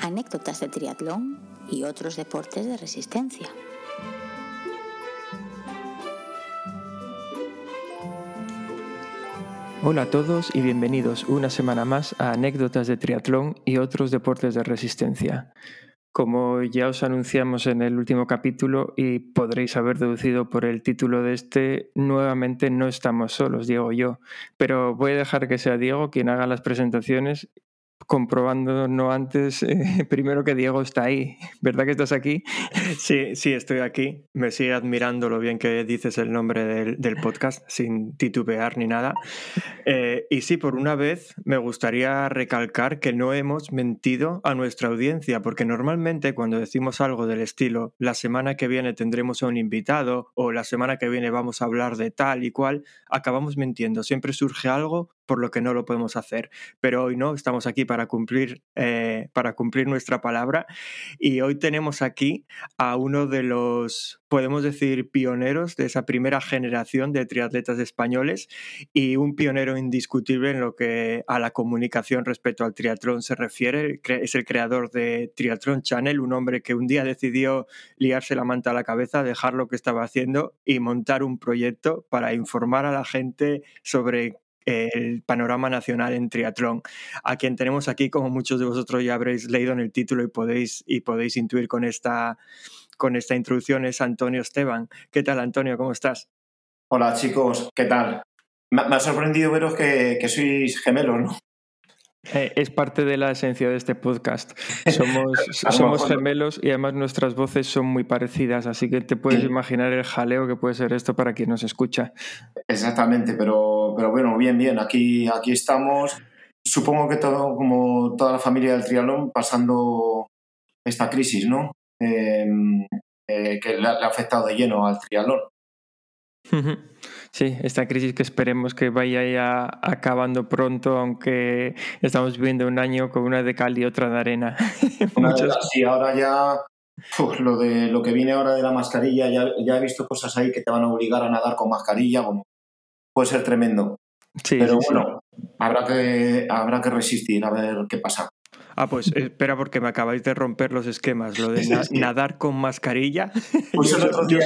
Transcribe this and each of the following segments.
anécdotas de triatlón y otros deportes de resistencia. Hola a todos y bienvenidos una semana más a Anécdotas de Triatlón y otros deportes de resistencia. Como ya os anunciamos en el último capítulo y podréis haber deducido por el título de este, nuevamente no estamos solos, Diego y yo, pero voy a dejar que sea Diego quien haga las presentaciones comprobando no antes, eh, primero que Diego está ahí. ¿Verdad que estás aquí? Sí, sí, estoy aquí. Me sigue admirando lo bien que dices el nombre del, podcast, sin titubear ni nada. Eh, y sí, por una vez me gustaría recalcar que no hemos mentido a nuestra audiencia, porque normalmente cuando decimos algo del estilo, la semana que viene tendremos a un invitado o la semana que viene vamos a hablar de tal y cual, acabamos mintiendo. Siempre surge algo por lo que no lo podemos hacer. Pero hoy no, estamos aquí para cumplir, eh, para cumplir nuestra palabra. Y hoy tenemos aquí a uno de los, podemos decir, pioneros de esa primera generación de triatletas españoles y un pionero indiscutible en lo que a la comunicación respecto al triatlón se refiere. Es el creador de Triathlon Channel, un hombre que un día decidió liarse la manta a la cabeza, dejar lo que estaba haciendo y montar un proyecto para informar a la gente sobre el panorama nacional en triatlón, a quien tenemos aquí, como muchos de vosotros ya habréis leído en el título y podéis, y podéis intuir con esta, con esta introducción, es Antonio Esteban. ¿Qué tal, Antonio? ¿Cómo estás? Hola, chicos, ¿qué tal? Me, ha sorprendido veros que, que sois gemelos, ¿no? Eh, es parte de la esencia de este podcast. Somos, somos gemelos y además nuestras voces son muy parecidas, así que te puedes imaginar el jaleo que puede ser esto para quien nos escucha. Exactamente, pero, pero bueno, bien, bien, aquí, aquí estamos. Supongo que todo, como toda la familia del triatlón, pasando esta crisis, ¿no? Em, eh, que le ha afectado de lleno al triatlón. Sí, esta crisis que esperemos que vaya ya acabando pronto, aunque estamos viviendo un año con una de cal y otra de arena. Sí, ahora ya lo de lo que viene ahora de la mascarilla, ya, ya, he visto cosas ahí que te van a obligar a nadar con mascarilla, bueno, puede ser tremendo. Sí, Pero bueno, habrá que habrá que resistir a ver qué pasa. Ah, pues espera porque me acabáis de romper los esquemas. Lo de nadar con mascarilla. Pues el otro día,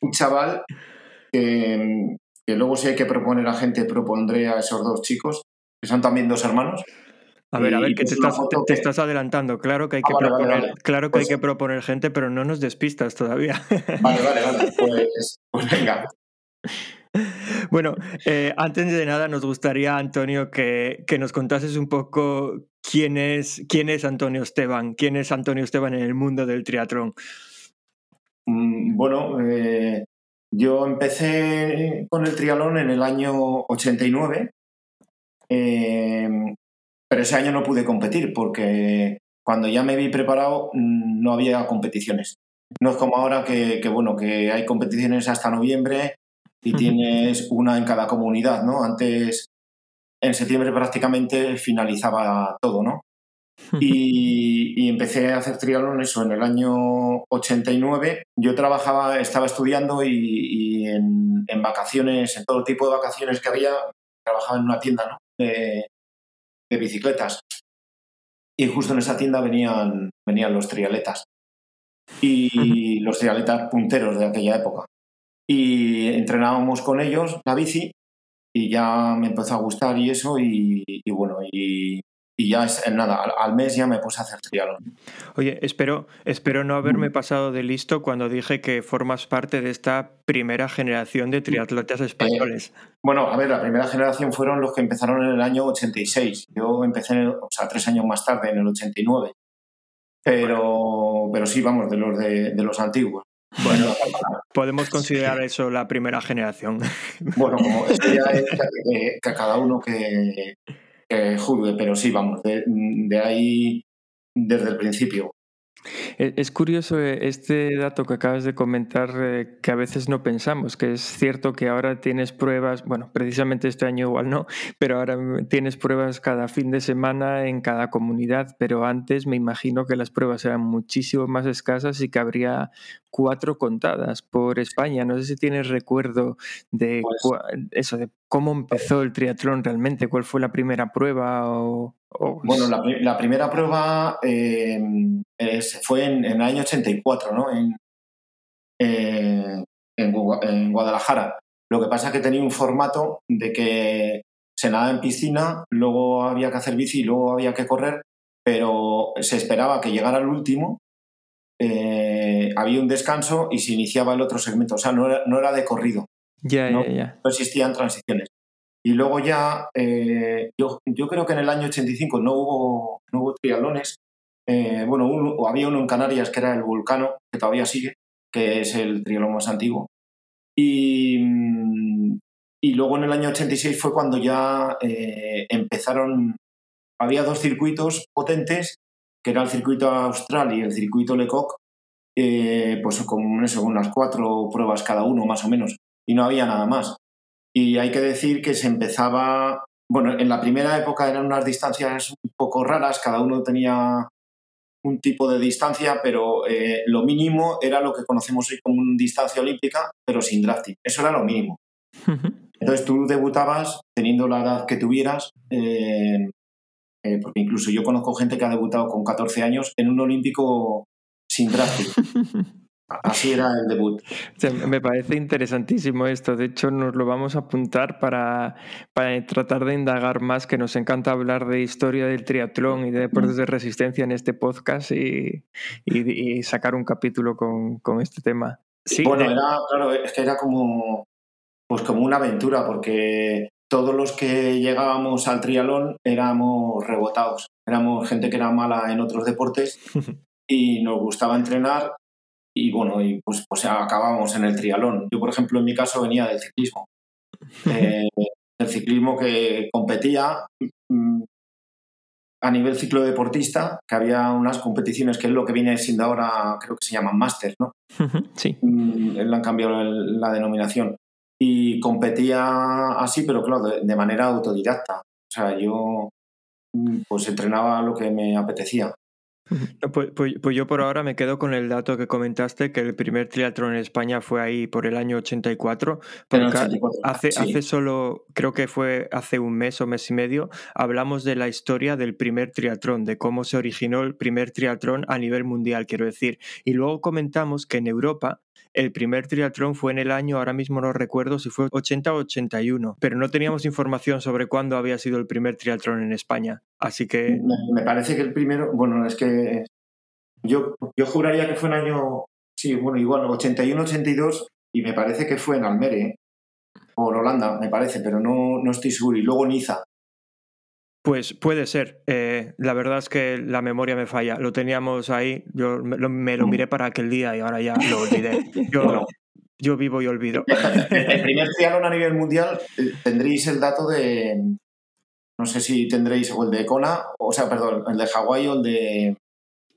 Un chaval que, luego si hay que proponer a gente, propondré a esos dos chicos, que son también dos hermanos. A ver, a ver, que te estás, adelantando. Claro que hay que, ah, proponer, Claro que hay pues que proponer gente, pero no nos despistas todavía. Vale, vale, vale. Pues, pues venga. Bueno, eh, antes de nada nos gustaría, Antonio, que, nos contases un poco quién es, quién es Antonio Esteban, quién es Antonio Esteban en el mundo del triatlón. Mm, bueno, eh, yo empecé con el triatlón en el año 89, em, pero ese año no pude competir porque cuando ya me vi preparado mm, no había competiciones. No es como ahora que, bueno, que hay competiciones hasta noviembre y tienes una en cada comunidad, ¿no? Antes, en septiembre prácticamente finalizaba todo, ¿no? Y, empecé a hacer triatlón eso en el año 89. Yo trabajaba, estaba estudiando y, en, vacaciones, en todo tipo de vacaciones que había, trabajaba en una tienda de, bicicletas. Y justo en esa tienda venían, venían los trialetas. Y los trialetas punteros de aquella época. Y entrenábamos con ellos la bici y ya me empezó a gustar y eso y, y bueno, y y ya es nada, al, mes ya me puse a hacer triatlón. Oye, espero, espero no haberme pasado de listo cuando dije que formas parte de esta primera generación de triatletas españoles. Eh, bueno, a ver, la primera generación fueron los que empezaron en el año 86. Yo empecé, o sea, tres años más tarde, en el 89. Pero, pero sí, vamos, de los, de, los antiguos. Bueno, podemos considerar eso la primera generación. Bueno, como eso ya es que cada uno que, que pero sí, vamos, de, ahí desde el principio. E, es curioso eh, este dato que acabas de comentar eh, que a veces no pensamos, que es cierto que ahora tienes pruebas, bueno, precisamente este año igual no, pero ahora tienes pruebas cada fin de semana en cada comunidad, pero antes me imagino que las pruebas eran muchísimo más escasas y que habría cuatro contadas por España. No sé si tienes recuerdo de pues eso, de cómo empezó el triatlón realmente, cuál fue la primera prueba o... Bueno, la, primera prueba em, fue en, el año 84, ¿no? En, eh, en, Guadalajara. Lo que pasa es que tenía un formato de que se nadaba en piscina, luego había que hacer bici y luego había que correr, pero se esperaba que llegara el último, eh, había un descanso y se iniciaba el otro segmento. O sea, no era, no era de corrido. Ya, no, ya, ya. no existían transiciones. Y luego ya, eh, yo, yo, creo que en el año 85 no hubo, no hubo triatlones. Eh, bueno, había uno en Canarias que era el Vulcano, que todavía sigue, que es el triatlón más antiguo. Y, y luego en el año 86 fue cuando ya eh, empezaron, había dos circuitos potentes, que era el circuito austral y el circuito Lecoq, pues con eso, unas cuatro pruebas cada uno más o menos, y no había nada más. Y hay que decir que se empezaba, bueno, en la primera época eran unas distancias un poco raras, cada uno tenía un tipo de distancia, pero eh, lo mínimo era lo que conocemos hoy como una distancia olímpica, pero sin drafting. Eso era lo mínimo. Entonces tú debutabas teniendo la edad que tuvieras, eh, eh, porque incluso yo conozco gente que ha debutado con 14 años en un olímpico sin drafting. Así era el debut. me parece interesantísimo esto. De hecho, nos lo vamos a apuntar para, para, tratar de indagar más, que nos encanta hablar de historia del triatlón y de deportes de resistencia en este podcast y, y, sacar un capítulo con, con este tema. Sí, bueno, era, claro, es que era como, pues como una aventura, porque todos los que llegábamos al triatlón éramos rebotados. Éramos gente que era mala en otros deportes y nos gustaba entrenar y bueno, y pues, pues acabamos en el trialón. Yo, por ejemplo, en mi caso venía del ciclismo. Eh, el ciclismo que competía mm, a nivel ciclo deportista, que había unas competiciones que es lo que viene siendo ahora, creo que se llaman máster, ¿no? Sí. Mm, le han cambiado la denominación. Y competía así, pero claro, de manera autodidacta. O sea, yo mm, pues entrenaba lo que me apetecía. Pues, pues, pues, yo por ahora me quedo con el dato que comentaste, que el primer triatlón en España fue ahí por el año 84. hace, hace solo, creo que fue hace un mes o mes y medio, hablamos de la historia del primer triatlón, de cómo se originó el primer triatlón a nivel mundial, quiero decir. Y luego comentamos que en Europa el primer triatlón fue en el año, ahora mismo no recuerdo si fue 80 o 81, pero no teníamos información sobre cuándo había sido el primer triatlón en España. Así que... Me parece que el primero, bueno, es que yo, yo juraría que fue en año, sí, bueno, igual, 81-82, y me parece que fue en Almere, o en Holanda, me parece, pero no, no estoy seguro. Y luego Niza, pues puede ser. Eh, la verdad es que la memoria me falla. Lo teníamos ahí, yo me lo, mm. miré para aquel día y ahora ya lo olvidé. Yo, yo vivo y olvido. El primer triatlón a nivel mundial eh, tendréis el dato de, no sé si tendréis o el de Kona, o sea, perdón, el de Hawái o el de,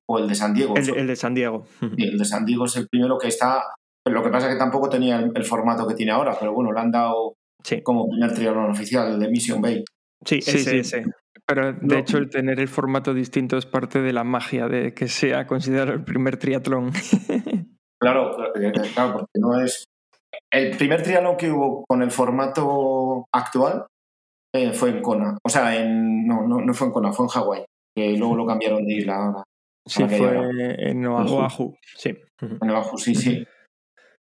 o el de San Diego. El, de San Diego. el de San Diego es el primero que está. Lo que pasa es que tampoco tenía el, formato que tiene ahora, pero bueno, lo han dado como primer triatlón oficial, el de Mission Bay. Sí, sí, sí, sí. Pero de hecho el tener el formato distinto es parte de la magia de que sea considerado el primer triatlón. claro, eh, claro, porque no es... El primer triatlón que hubo con el formato actual eh, fue en Kona. O sea, en... No, no, fue en Kona, fue en Hawái. Que luego lo cambiaron de isla Sí, fue en Oahu. Sí. En Oahu, sí, sí.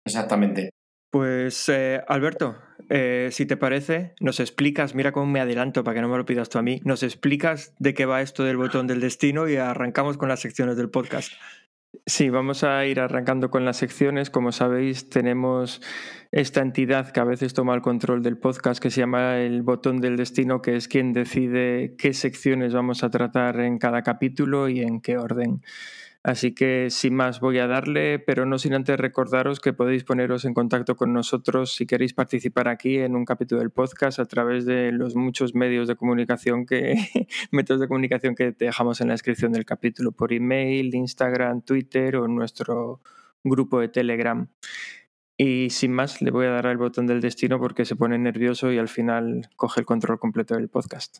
Exactamente. Pues eh, Alberto, eh, si te parece, nos explicas, mira cómo me adelanto para que no me lo pidas tú a mí, nos explicas de qué va esto del botón del destino y arrancamos con las secciones del podcast. Sí, vamos a ir arrancando con las secciones. Como sabéis, tenemos esta entidad que a veces toma el control del podcast que se llama el botón del destino, que es quien decide qué secciones vamos a tratar en cada capítulo y en qué orden. Así que sin más voy a darle, pero no sin antes recordaros que podéis poneros en contacto con nosotros si queréis participar aquí en un capítulo del podcast a través de los muchos medios de comunicación que métodos de comunicación que dejamos en la descripción del capítulo por email, Instagram, Twitter o nuestro grupo de Telegram. Y sin más, le voy a dar al botón del destino porque se pone nervioso y al final coge el control completo del podcast.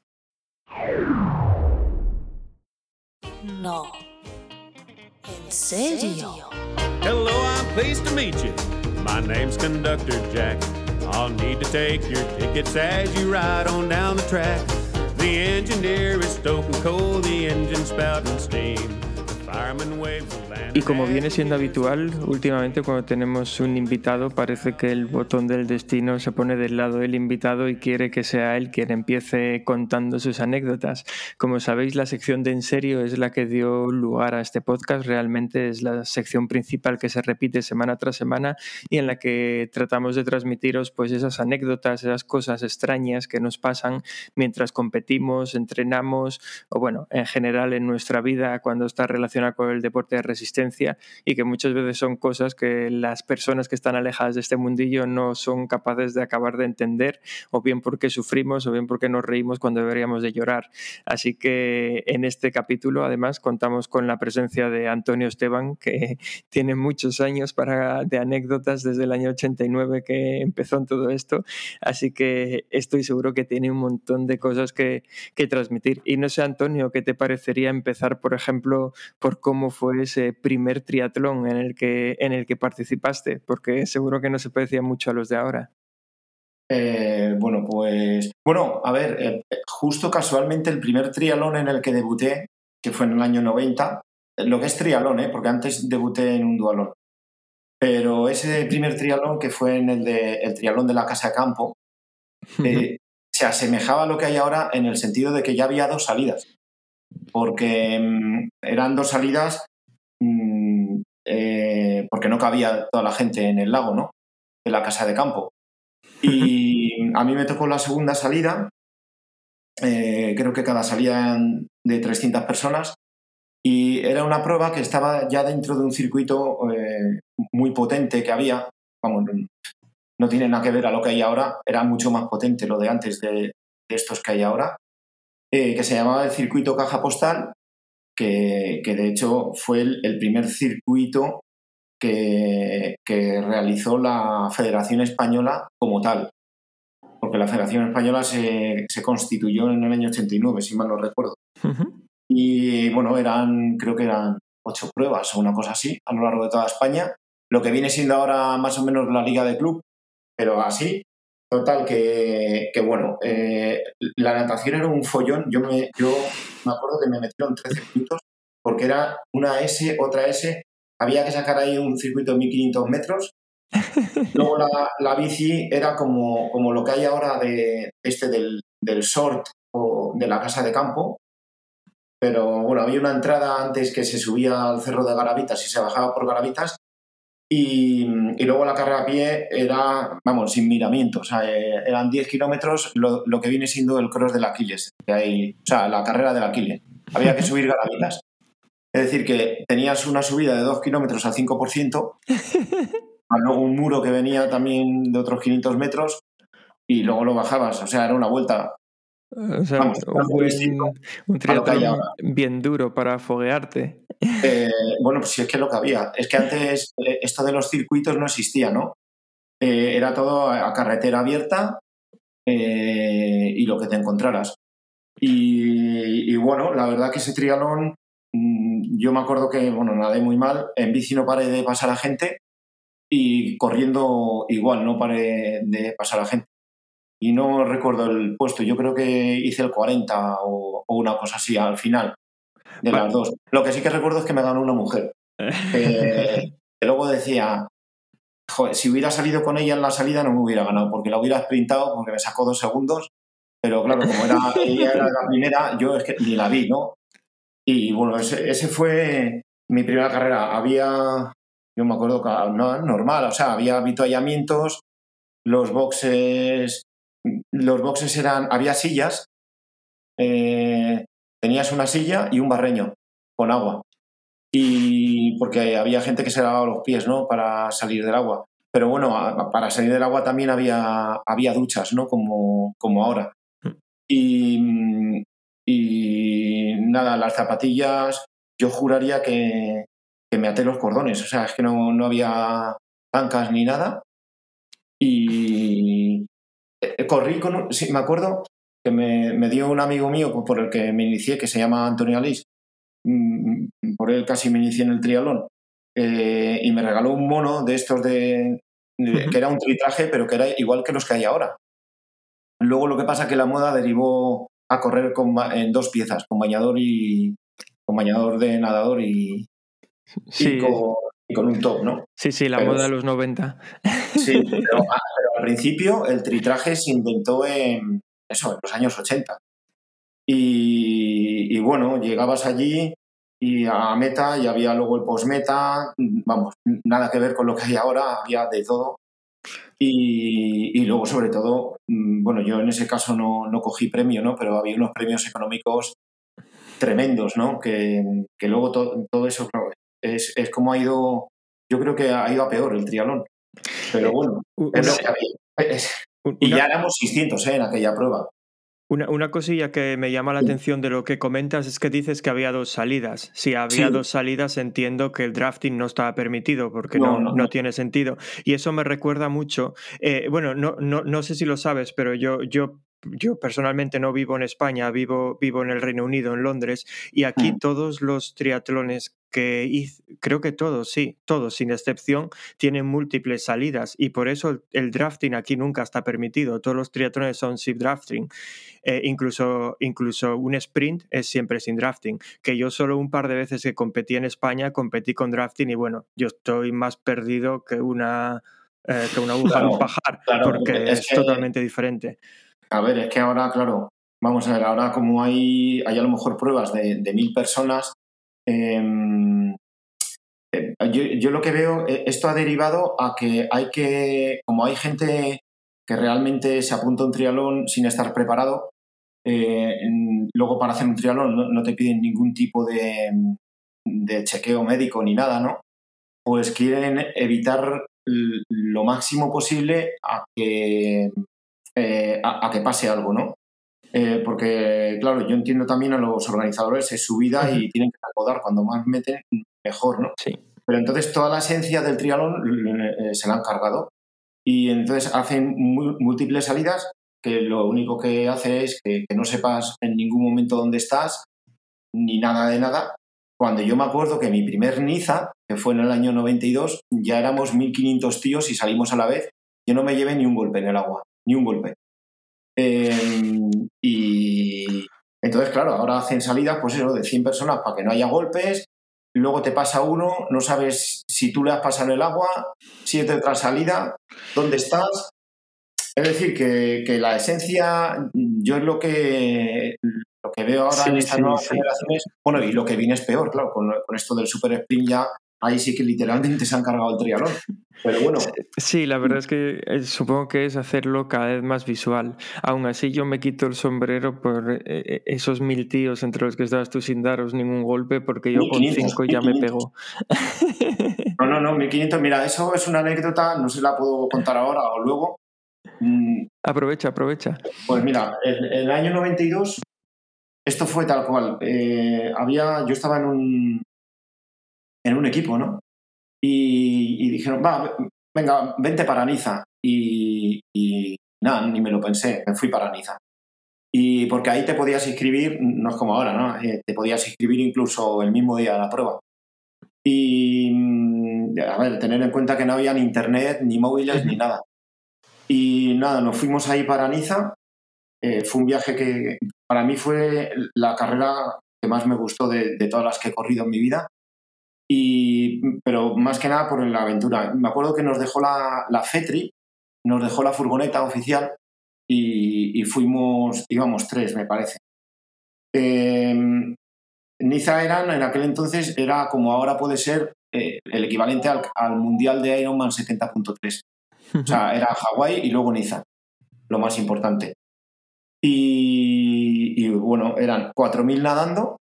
No. ¿En? Hello, I'm pleased to meet you. My name's Conductor Jack. I'll need to take your tickets as you ride on down the track. The engineer is stoking coal, the engine spouting steam. The fireman waves y como viene siendo habitual, últimamente cuando tenemos un invitado parece que el botón del destino se pone del lado del invitado y quiere que sea él quien empiece contando sus anécdotas. Como sabéis, la sección de En serio es la que dio lugar a este podcast. Realmente es la sección principal que se repite semana tras semana y en la que tratamos de transmitiros pues esas anécdotas, esas cosas extrañas que nos pasan mientras competimos, entrenamos o bueno, en general en nuestra vida cuando está relacionada con el deporte de resistencia y que muchas veces son cosas que las personas que están alejadas de este mundillo no son capaces de acabar de entender, o bien porque sufrimos o bien porque nos reímos cuando deberíamos de llorar. Así que en este capítulo además contamos con la presencia de Antonio Esteban, que tiene muchos años para, de anécdotas desde el año 89 que empezó en todo esto, así que estoy seguro que tiene un montón de cosas que, que transmitir. Y no sé, Antonio, ¿qué te parecería empezar, por ejemplo, por cómo fue ese primer triatlón en el que, en el que participaste? Porque seguro que no se parecía mucho a los de ahora. Eh, bueno, pues. Bueno, a ver, eh, justo casualmente el primer triatlón en el que debuté, que fue en el año 90, lo que es triatlón, ¿eh? porque antes debuté en un dualón. Pero ese primer triatlón, que fue en el, de, el triatlón de la Casa de Campo, se asemejaba a lo que hay ahora en el sentido de que ya había dos salidas. Porque mm, eran dos salidas Mm, eh, porque no cabía toda la gente en el lago, ¿no? De la casa de campo. Y a mí me tocó la segunda salida, eh, creo que cada salida de 300 personas, y era una prueba que estaba ya dentro de un circuito eh, muy potente que había, vamos, no tiene nada que ver a lo que hay ahora, era mucho más potente lo de antes de, estos que hay ahora, que se llamaba el circuito caja postal que, de hecho fue el, primer circuito que, realizó la Federación Española como tal. Porque la Federación Española se, constituyó en el año 89, si mal no recuerdo. Y bueno, eran, creo que eran ocho pruebas o una cosa así a lo largo de toda España. Lo que viene siendo ahora más o menos la Liga de Club, pero así. Total, que, bueno, eh, la natación era un follón. Yo me, yo me acuerdo que me metieron tres circuitos porque era una S, otra S. Había que sacar ahí un circuito de 1500 metros. Luego la, bici era como, como lo que hay ahora de este del, del short o de la casa de campo. Pero bueno, había una entrada antes que se subía al cerro de Garavitas y se bajaba por Garavitas y, luego la carrera a pie era, vamos, sin miramiento. O sea, eh, eran 10 kilómetros lo, lo, que viene siendo el cross del Aquiles. Que hay, o sea, la carrera del Aquiles. Había que subir garavitas. Es decir, que tenías una subida de 2 kilómetros al 5%, luego un muro que venía también de otros 500 metros y luego lo bajabas. O sea, era una vuelta. O sea, un, un triatlón bien duro para foguearte. Eh, bueno, pues sí es que lo que había. Es que antes eh, esto de los circuitos no existía, ¿no? Eh, era todo a carretera abierta y lo que te encontraras. Y, bueno, la verdad que ese triatlón, mm, yo me acuerdo que, bueno, nadé muy mal, en bici no paré de pasar a gente y corriendo igual no paré de pasar a gente. Y no recuerdo el puesto, yo creo que hice el 40 o una cosa así al final de las dos. Lo que sí que recuerdo es que me ganó una mujer. que luego decía, joder, si hubiera salido con ella en la salida no me hubiera ganado, porque la hubiera sprintado, porque me sacó dos segundos. Pero claro, como era, ella era la primera, yo es que ni la vi, ¿no? Y bueno, ese, ese fue mi primera carrera. Había, yo me acuerdo que no, normal, o sea, había avituallamientos, los boxes, los boxes eran, había sillas, eh, tenías una silla y un barreño con agua. y porque había gente que se lavaba los pies, ¿no? Para salir del agua. Pero bueno, para salir del agua también había, había duchas, ¿no? Como, como ahora. Mm. Y, y nada, las zapatillas, yo juraría que, me até los cordones. O sea, es que no, no había zancas ni nada. Y corrí con. Sí, me acuerdo que me, me, dio un amigo mío por el que me inicié, que se llama Antonio Alís. Mm, por él casi me inicié en el triatlón. Eh, y me regaló un mono de estos de, que era un tritraje, pero que era igual que los que hay ahora. Luego lo que pasa es que la moda derivó a correr con, en dos piezas, con bañador y con bañador de nadador y, y, con, un top, ¿no? Sí, sí, la moda de los 90. Sí, ah, pero, al principio el tritraje se inventó en eso, en los años 80. Y, y bueno, llegabas allí y a meta y había luego el post-meta, vamos, nada que ver con lo que hay ahora, había de todo. Y, y, luego, sobre todo, mm, bueno, yo en ese caso no, no, cogí premio, ¿no? Pero había unos premios económicos tremendos, ¿no? Que, que luego todo eso, es, es, como ha ido, yo creo que ha ido a peor el trialón. Pero bueno, es lo que había. Y ya éramos 600 ¿eh? en aquella prueba. Una, una, cosilla que me llama la atención de lo que comentas es que dices que había dos salidas. Si había dos salidas, entiendo que el drafting no estaba permitido porque no, no, tiene sentido. Y eso me recuerda mucho. Eh, bueno, no, no, no sé si lo sabes, pero yo, yo yo personalmente no vivo en España, vivo, vivo en el Reino Unido, en Londres, y aquí mm. todos los triatlones que hice, creo que todos, sí, todos, sin excepción, tienen múltiples salidas y por eso el, drafting aquí nunca está permitido. Todos los triatlones son sin drafting. Eh, incluso, incluso un sprint es siempre sin drafting. Que yo solo un par de veces que competí en España competí con drafting y bueno, yo estoy más perdido que una, eh, que una aguja en un pajar porque es, totalmente diferente. A ver, es que ahora, claro, vamos a ver, ahora como hay, hay a lo mejor pruebas de, mil personas, em, eh, yo, lo que veo, eh, esto ha derivado a que hay que, como hay gente que realmente se apunta a un trialón sin estar preparado, eh, luego para hacer un trialón no, te piden ningún tipo de, de, chequeo médico ni nada, ¿no? Pues quieren evitar lo máximo posible a que eh, a, que pase algo, ¿no? Eh, porque, claro, yo entiendo también a los organizadores, es su vida y tienen que acomodar, cuando más meten, mejor, ¿no? Sí. Pero entonces toda la esencia del triatlón eh, se la han cargado y entonces hacen múltiples salidas que lo único que hace es que, no sepas en ningún momento dónde estás ni nada de nada. Cuando yo me acuerdo que mi primer Niza, que fue en el año 92, ya éramos 1.500 tíos y salimos a la vez, yo no me llevé ni un golpe en el agua ni un golpe. Em, y entonces, claro, ahora hacen salidas, pues eso, de 100 personas para que no haya golpes, luego te pasa uno, no sabes si tú le has pasado el agua, si es de otra salida, dónde estás. Es decir, que, la esencia, yo es lo que, lo que veo ahora en estas nuevas generaciones, bueno, y lo que viene es peor, claro, con, con esto del super sprint ya ahí sí que literalmente se han cargado el triatlón. Pero bueno. Sí, la verdad es que eh, supongo que es hacerlo cada vez más visual. Aún así, yo me quito el sombrero por eh, eh, esos mil tíos entre los que estabas tú sin daros ningún golpe, porque yo con cinco ya me pego. No, no, no, 1500. Mira, eso es una anécdota, no se la puedo contar ahora o luego. Mm. Aprovecha, aprovecha. Pues mira, en, el año 92, esto fue tal cual. había, yo estaba en un, en un equipo, ¿no? Y, dijeron, va, venga, vente para Niza. Y, nada, ni me lo pensé, me fui para Niza. Y porque ahí te podías inscribir, no es como ahora, ¿no? Eh, te podías inscribir incluso el mismo día de la prueba. Y, mm, a ver, tener en cuenta que no había ni internet, ni móviles, ni nada. Y nada, nos fuimos ahí para Niza. Eh, fue un viaje que para mí fue la carrera que más me gustó de, todas las que he corrido en mi vida. Y, pero más que nada por la aventura. Me acuerdo que nos dejó la, la FETRI, nos dejó la furgoneta oficial y, fuimos, íbamos tres, me parece. Em, Niza eran, en aquel entonces, era como ahora puede ser eh, el equivalente al, al, Mundial de Ironman 70.3. O sea, era Hawái y luego Niza, lo más importante. Y, y bueno, eran 4.000 nadando,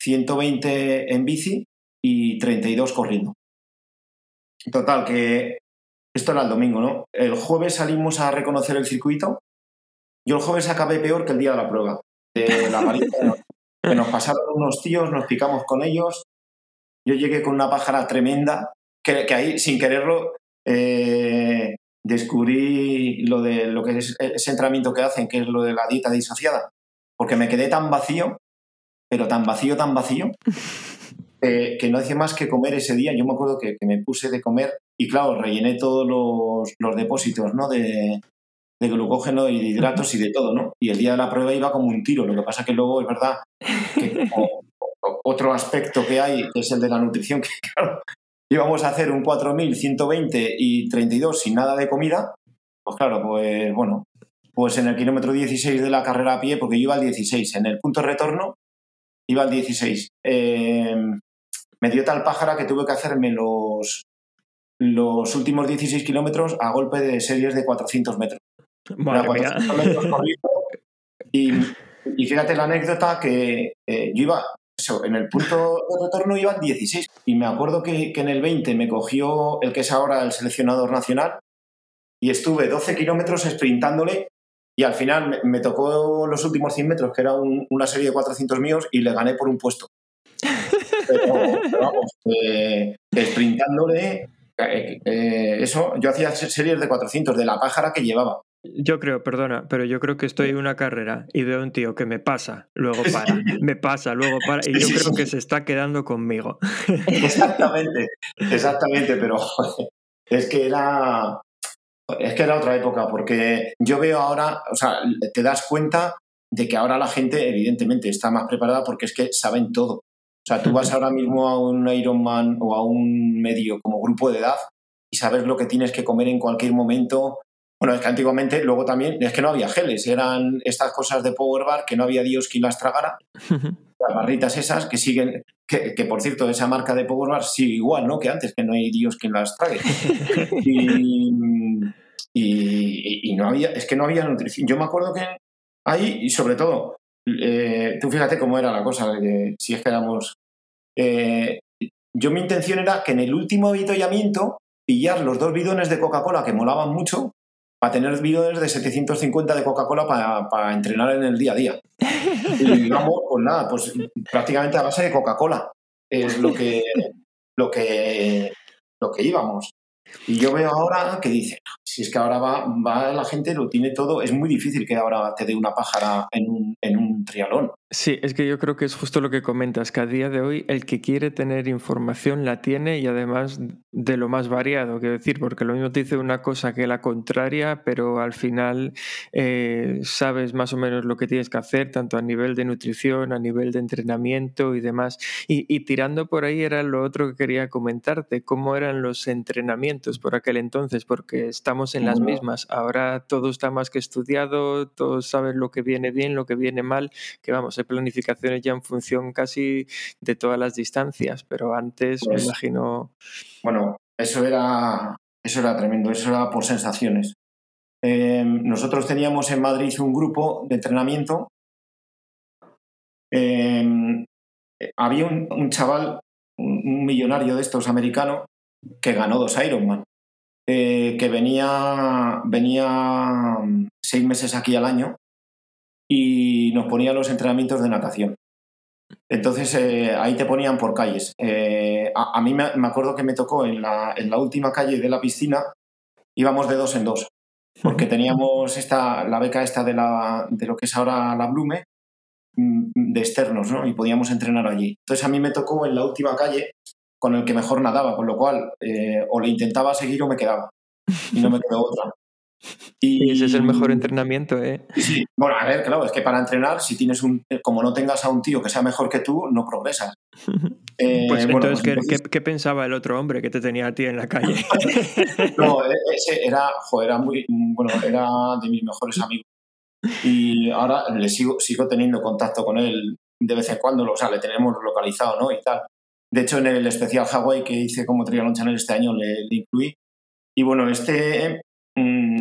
120 en bici y 32 corriendo. Total, que esto era el domingo, ¿no? El jueves salimos a reconocer el circuito. Yo el jueves acabé peor que el día de la prueba. De la que nos pasaron unos tíos, nos picamos con ellos. Yo llegué con una pájara tremenda, que, que ahí, sin quererlo, eh, descubrí lo de lo que es ese entrenamiento que hacen, que es lo de la dieta disociada. Porque me quedé tan vacío, pero tan vacío, tan vacío, que no hacía más que comer ese día. Yo me acuerdo que, me puse de comer y, claro, rellené todos los, los depósitos ¿no? de, de glucógeno y de hidratos y de todo, ¿no? Y el día de la prueba iba como un tiro. Lo que pasa que luego es verdad que otro aspecto que hay, que es el de la nutrición, que claro, íbamos a hacer un 4.120 y 32 sin nada de comida, pues claro, pues bueno, pues en el kilómetro 16 de la carrera a pie, porque yo iba al 16, en el punto de retorno iba al 16. Eh, me dio tal pájara que tuve que hacerme los, los últimos 16 kilómetros a golpe de series de 400 metros. Y, y, fíjate la anécdota que eh, yo iba, en el punto de retorno iban 16 y me acuerdo que, en el 20 me cogió el que es ahora el seleccionador nacional y estuve 12 kilómetros sprintándole y al final me, tocó los últimos 100 metros, que era una serie de 400 míos, y le gané por un puesto. Pero, vamos, eh, sprintándole, eh, eh, eso, yo hacía series de 400 de la pájara que llevaba. Yo creo, perdona, pero yo creo que estoy en una carrera y veo un tío que me pasa, luego para, me pasa, luego para, y yo creo que se está quedando conmigo. Exactamente, exactamente, pero es que era, es que era otra época, porque yo veo ahora, o sea, te das cuenta de que ahora la gente evidentemente está más preparada porque es que saben todo. O sea, tú vas ahora mismo a un Ironman o a un medio como grupo de edad y sabes lo que tienes que comer en cualquier momento, bueno, es que antiguamente, luego también, es que no había geles, eran estas cosas de Power Bar que no había Dios quien las tragara. las barritas esas que siguen, que, por cierto, esa marca de Power Bar sigue igual, ¿no? Que antes, que no hay Dios quien las trague. y, no había, es que no había nutrición. Yo me acuerdo que ahí, y sobre todo, eh, tú fíjate cómo era la cosa, si es que éramos... Eh, yo mi intención era que en el último avituallamiento pillar los dos bidones de Coca-Cola que molaban mucho para tener bidones de 750 de Coca-Cola para, entrenar en el día a día. Y vamos, pues nada, pues prácticamente a base de Coca-Cola es lo que, lo que, lo que íbamos. Y yo veo ahora que dice, si es que ahora va, va la gente, lo tiene todo, es muy difícil que ahora te dé una pájara en un, en un trialón. Sí, es que yo creo que es justo lo que comentas, que a día de hoy el que quiere tener información la tiene y además de lo más variado, quiero decir, porque lo mismo te dice una cosa que la contraria, pero al final eh, sabes más o menos lo que tienes que hacer, tanto a nivel de nutrición, a nivel de entrenamiento y demás. Y, y tirando por ahí era lo otro que quería comentarte, cómo eran los entrenamientos por aquel entonces, porque estamos en las mismas. Ahora todo está más que estudiado, todos saben lo que viene bien, lo que viene mal, que vamos, planificaciones ya en función casi de todas las distancias, pero antes me pues imagino... Bueno, eso era, eso era tremendo, eso era por sensaciones. Em, nosotros teníamos en Madrid un grupo de entrenamiento. Em, había un, chaval, un, millonario de estos americano, que ganó dos Ironman. Eh, que venía, venía mm, seis meses aquí al año y nos ponía los entrenamientos de natación. Entonces eh, ahí te ponían por calles. Eh, a, mí me, acuerdo que me tocó en la, en la, última calle de la piscina, íbamos de dos en dos, porque teníamos esta, la beca esta de, la, de lo que es ahora la Blume, mm, de externos, ¿no? Y podíamos entrenar allí. Entonces a mí me tocó en la última calle con el que mejor nadaba, con lo cual eh, o le intentaba seguir o me quedaba. Y no me quedó otra. Y, ese es el mejor entrenamiento, ¿eh? Sí, bueno, a ver, claro, es que para entrenar, si tienes un. Como no tengas a un tío que sea mejor que tú, no progresas. Eh, pues entonces, pues ¿qué, pensaba el otro hombre que te tenía a ti en la calle? no, e, ese era, joder, era muy. Bueno, era de mis mejores amigos. Y ahora le sigo, sigo teniendo contacto con él de vez en cuando, o sea, le tenemos localizado, ¿no? Y tal. De hecho, en el especial Hawaii que hice como Triathlon Channel este año le, incluí. Y bueno, este, mm,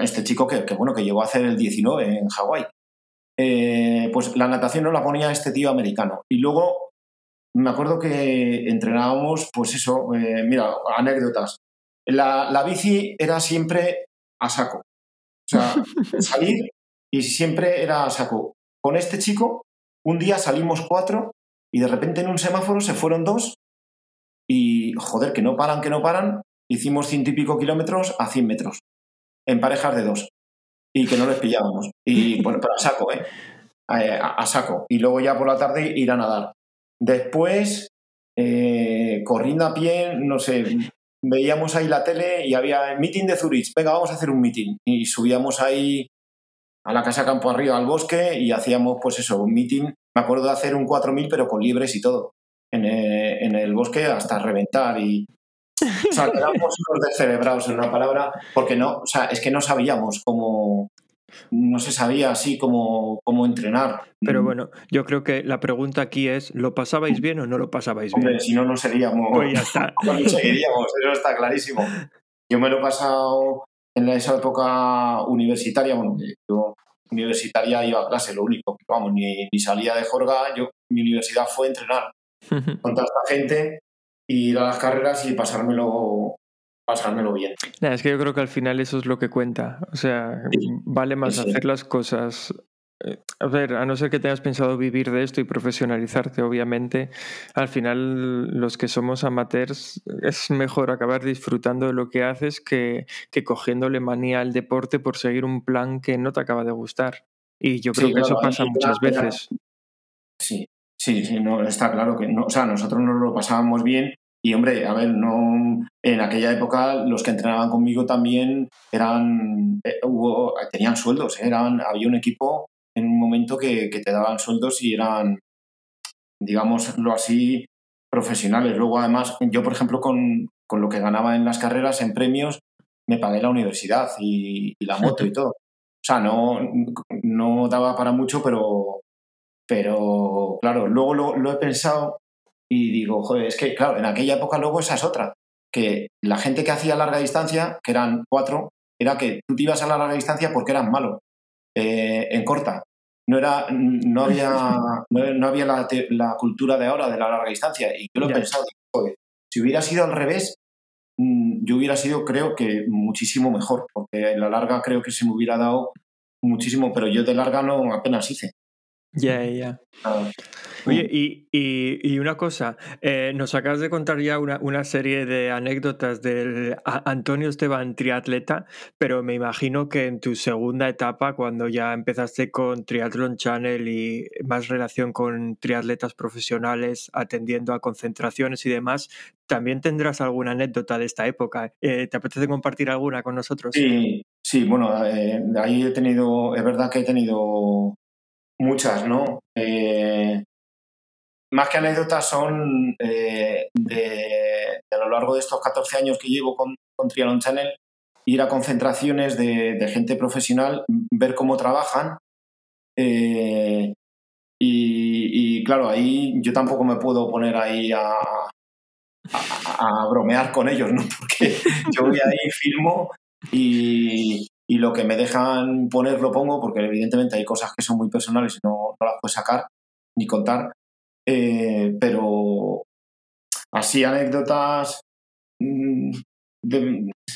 este chico que, bueno, que llegó a hacer el 19 en Hawái, eh, pues la natación no la ponía este tío americano. Y luego me acuerdo que entrenábamos, pues eso, eh, mira, anécdotas. La, la bici era siempre a saco. O sea, salir y siempre era a saco. Con este chico, un día salimos cuatro y de repente en un semáforo se fueron dos y, joder, que no paran, que no paran. Hicimos ciento y pico kilómetros a 100 metros, en parejas de dos, y que no les pillábamos. Y bueno, pero a saco, ¿eh? A, saco. Y luego ya por la tarde ir a nadar. Después, eh, corriendo a pie, no sé, veíamos ahí la tele y había meeting de Zurich. Venga, vamos a hacer un meeting. Y subíamos ahí a la casa campo arriba al bosque y hacíamos, pues eso, un meeting. Me acuerdo de hacer un 4000, pero con libres y todo en el, bosque hasta reventar y, o sea, quedamos unos descerebrados en una palabra, porque no, o sea, es que no sabíamos cómo, no se sabía así cómo, cómo entrenar. Pero bueno, yo creo que la pregunta aquí es, ¿lo pasabais bien o no lo pasabais Hombre, bien? si no, no seríamos, Pues ya está. no seguiríamos, eso está clarísimo. Yo me lo he pasado en esa época universitaria, bueno, yo universitaria iba a clase, lo único, vamos, ni, ni salía de jorga, yo, mi universidad fue entrenar con toda esta gente, ir a las carreras y pasármelo pasármelo bien. es que yo creo que al final eso es lo que cuenta. O sea, vale más hacer las cosas. Eh, a ver, a no ser que tengas pensado vivir de esto y profesionalizarte, obviamente, al final los que somos amateurs es mejor acabar disfrutando de lo que haces que, que cogiéndole manía al deporte por seguir un plan que no te acaba de gustar. Y yo creo que eso pasa muchas veces. Sí, Sí, sí, no, está claro que no, o sea, nosotros nos lo pasábamos bien y hombre, a ver, no en aquella época los que entrenaban conmigo también eran eh, hubo, tenían sueldos, ¿eh? eran había un equipo en un momento que, que te daban sueldos y eran digámoslo así profesionales. Luego además yo por ejemplo con, con lo que ganaba en las carreras en premios me pagué la universidad y, y la moto y todo. O sea, no, no daba para mucho, pero pero claro, luego lo, he pensado y digo, joder, es que claro, en aquella época luego esa es otra, que la gente que hacía larga distancia, que eran cuatro, era que tú te ibas a la larga distancia porque eras malo. Eh, en corta, no, era, no había, no, había la, cultura de ahora de la larga distancia. Y yo lo he pensado, joder, si hubiera sido al revés, mm, yo hubiera sido, creo que, muchísimo mejor, porque en la larga creo que se me hubiera dado muchísimo, pero yo de larga no apenas hice. Ya, ya. Ah, Oye, y, y, una cosa, eh, nos acabas de contar ya una, una serie de anécdotas del Antonio Esteban triatleta, pero me imagino que en tu segunda etapa, cuando ya empezaste con Triathlon Channel y más relación con triatletas profesionales, atendiendo a concentraciones y demás, también tendrás alguna anécdota de esta época. Eh, ¿Te apetece compartir alguna con nosotros? Sí, sí, bueno, eh, ahí he tenido, es verdad que he tenido muchas, ¿no? Eh, más que anécdotas son eh, de, a lo largo de estos 14 años que llevo con, con Triathlon Channel, ir a concentraciones de, gente profesional, ver cómo trabajan. Eh, y, claro, ahí yo tampoco me puedo poner ahí a, a, bromear con ellos, ¿no? Porque yo voy ahí, filmo y, y lo que me dejan poner lo pongo, porque evidentemente hay cosas que son muy personales y no, las puedes sacar ni contar. Eh, pero así anécdotas, mm,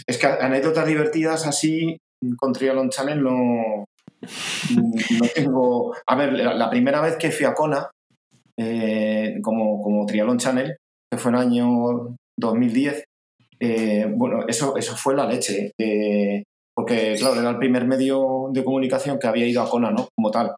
es que anécdotas divertidas así con Triathlon Channel no, no tengo... A ver, la, primera vez que fui a Kona eh, como, como Triathlon Channel, que fue en el año 2010, eh, bueno, eso, eso fue la leche porque claro, era el primer medio de comunicación que había ido a Kona, ¿no? Como tal.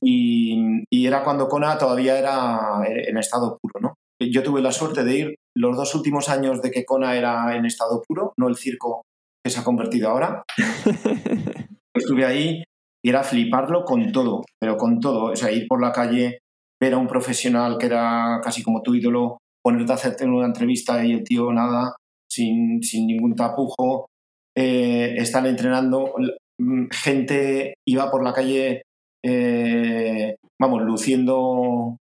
y, era cuando Kona todavía era en estado puro, ¿no? Yo tuve la suerte de ir los dos últimos años de que Kona era en estado puro, no el circo que se ha convertido ahora. Estuve ahí y era fliparlo con todo, pero con todo. O sea, ir por la calle, ver a un profesional que era casi como tu ídolo, ponerte a hacerte una entrevista y el tío nada, sin, sin ningún tapujo, eh, están entrenando, mm, gente iba por la calle, eh, vamos, luciendo,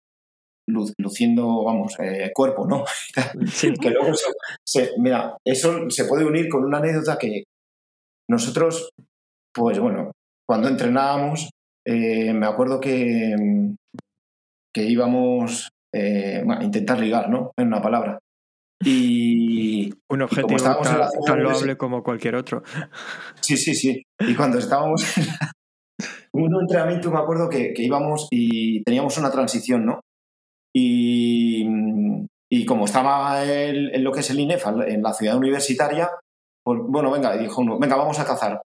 luciendo, vamos, eh, cuerpo, ¿no? que luego eso, se, mira, eso se puede unir con una anécdota que nosotros, pues bueno, cuando entrenábamos, me acuerdo que, que íbamos eh, bueno, intentar ligar, ¿no? En una palabra. Y. Un objetivo tan, tan loable como cualquier otro. Sí, sí, sí. Y cuando estábamos en un entrenamiento, me acuerdo que, íbamos y teníamos una transición, ¿no? Y, y como estaba en lo que es el INEF, en la ciudad universitaria, pues bueno, venga, dijo uno, venga, vamos a cazar.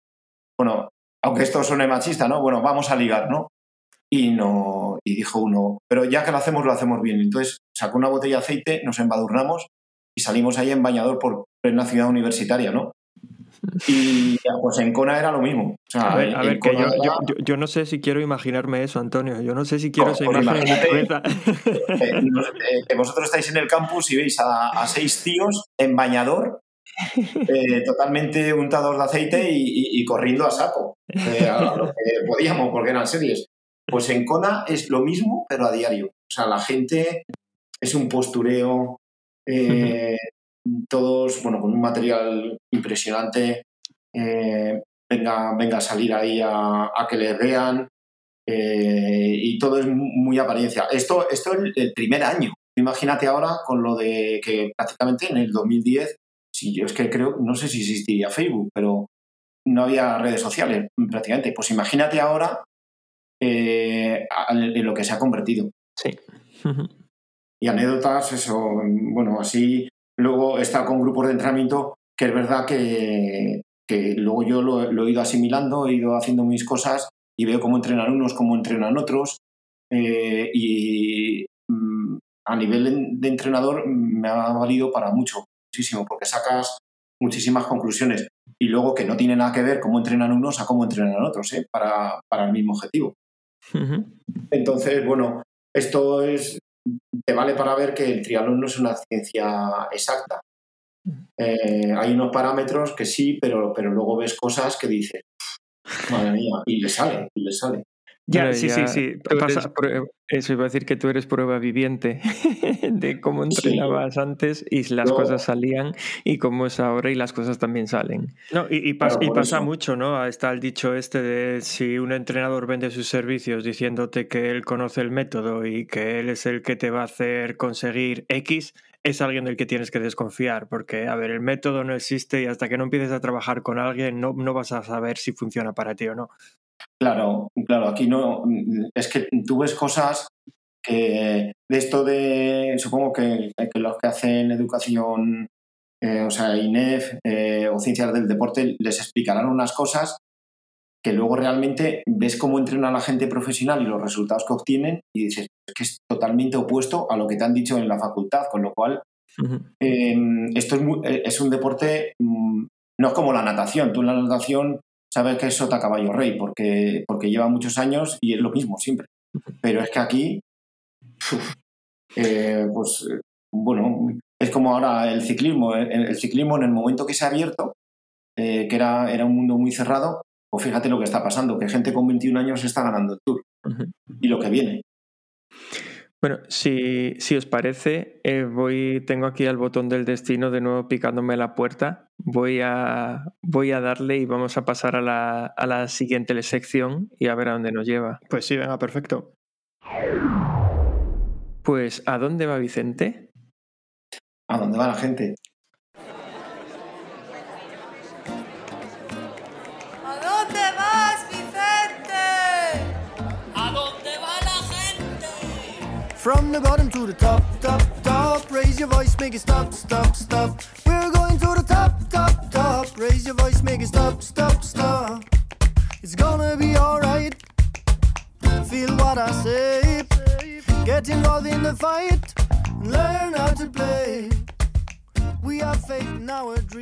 Bueno, aunque esto suene machista, ¿no? Bueno, vamos a ligar, ¿no? Y, no, y dijo uno, pero ya que lo hacemos, lo hacemos bien. Entonces sacó una botella de aceite, nos embadurnamos y salimos ahí en bañador por una ciudad universitaria, ¿no? Y pues en Kona era lo mismo. a ver, que yo, no sé si quiero imaginarme eso, Antonio. Yo no sé si quiero esa imagen en eh, eh, vosotros estáis en el campus y veis a, seis tíos en bañador, eh, totalmente untados de aceite y, corriendo a saco. a lo que podíamos, porque eran series. Pues en Kona es lo mismo, pero a diario. O sea, la gente es un postureo, eh, todos, bueno, con un material impresionante. Eh, venga, venga a salir ahí a, que les vean. Eh, y todo es muy apariencia. Esto, esto es el primer año. Imagínate ahora con lo de que prácticamente en el 2010, si yo es que creo, no sé si existiría Facebook, pero no había redes sociales prácticamente. Pues imagínate ahora eh, en lo que se ha convertido. Sí. Y anécdotas, eso, bueno, así. Luego está con grupos de entrenamiento, que es verdad que, que luego yo lo, he ido asimilando, he ido haciendo mis cosas y veo cómo entrenan unos, cómo entrenan otros. Eh, y mm, a nivel de entrenador me ha valido para mucho, muchísimo, porque sacas muchísimas conclusiones. Y luego que no tiene nada que ver cómo entrenan unos a cómo entrenan otros, ¿eh? para, para el mismo objetivo. Entonces, bueno, esto es, te vale para ver que el triatlón no es una ciencia exacta. Eh, hay unos parámetros que sí, pero, pero luego ves cosas que dices, madre mía, y le sale, y le sale. Ya, sí, sí, sí, eso iba a decir que tú eres prueba viviente de cómo entrenabas antes y las cosas salían y cómo es ahora y las cosas también salen. No, y, pasa mucho, ¿no? Está el dicho este de si un entrenador vende sus servicios diciéndote que él conoce el método y que él es el que te va a hacer conseguir X, es alguien del que tienes que desconfiar, porque, a ver, el método no existe y hasta que no empieces a trabajar con alguien no, no vas a saber si funciona para ti o no. Claro, claro, aquí no. Es que tú ves cosas que de esto de. Supongo que, los que hacen educación, eh, o sea, INEF eh, o ciencias del deporte, les explicarán unas cosas que luego realmente ves cómo entrena la gente profesional y los resultados que obtienen y dices que es totalmente opuesto a lo que te han dicho en la facultad, con lo cual em, esto es, eh, es, un deporte, mm, no es como la natación. Tú en la natación sabes que es sota caballo rey, porque, porque lleva muchos años y es lo mismo siempre. Pero es que aquí, eh, pues bueno, es como ahora el ciclismo. El, ciclismo en el momento que se ha abierto, eh, que era, era un mundo muy cerrado, pues fíjate lo que está pasando, que gente con 21 años está ganando el Tour. Y lo que viene. Bueno, si, si os parece, eh, voy, tengo aquí el botón del destino de nuevo picándome la puerta. Voy a, voy a darle y vamos a pasar a la, a la siguiente sección y a ver a dónde nos lleva. Pues sí, venga, perfecto. Pues, ¿a dónde va Vicente? ¿A dónde va la gente? From the bottom to the top, top, top. Raise your voice, make it stop, stop, stop. We're going to the top, top, top. Raise your voice, make it stop, stop, stop. It's gonna be alright. Feel what I say. Get involved in the fight. Learn how to play.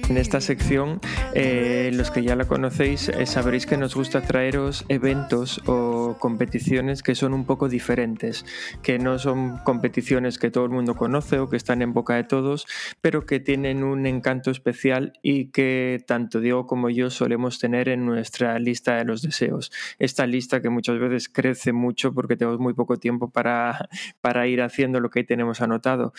En esta sección, eh, los que ya la conocéis, eh, sabréis que nos gusta traeros eventos o competiciones que son un poco diferentes, que no son competiciones que todo el mundo conoce o que están en boca de todos, pero que tienen un encanto especial y que tanto Diego como yo solemos tener en nuestra lista de los deseos. Esta lista que muchas veces crece mucho porque tenemos muy poco tiempo para, para ir haciendo lo que tenemos anotado.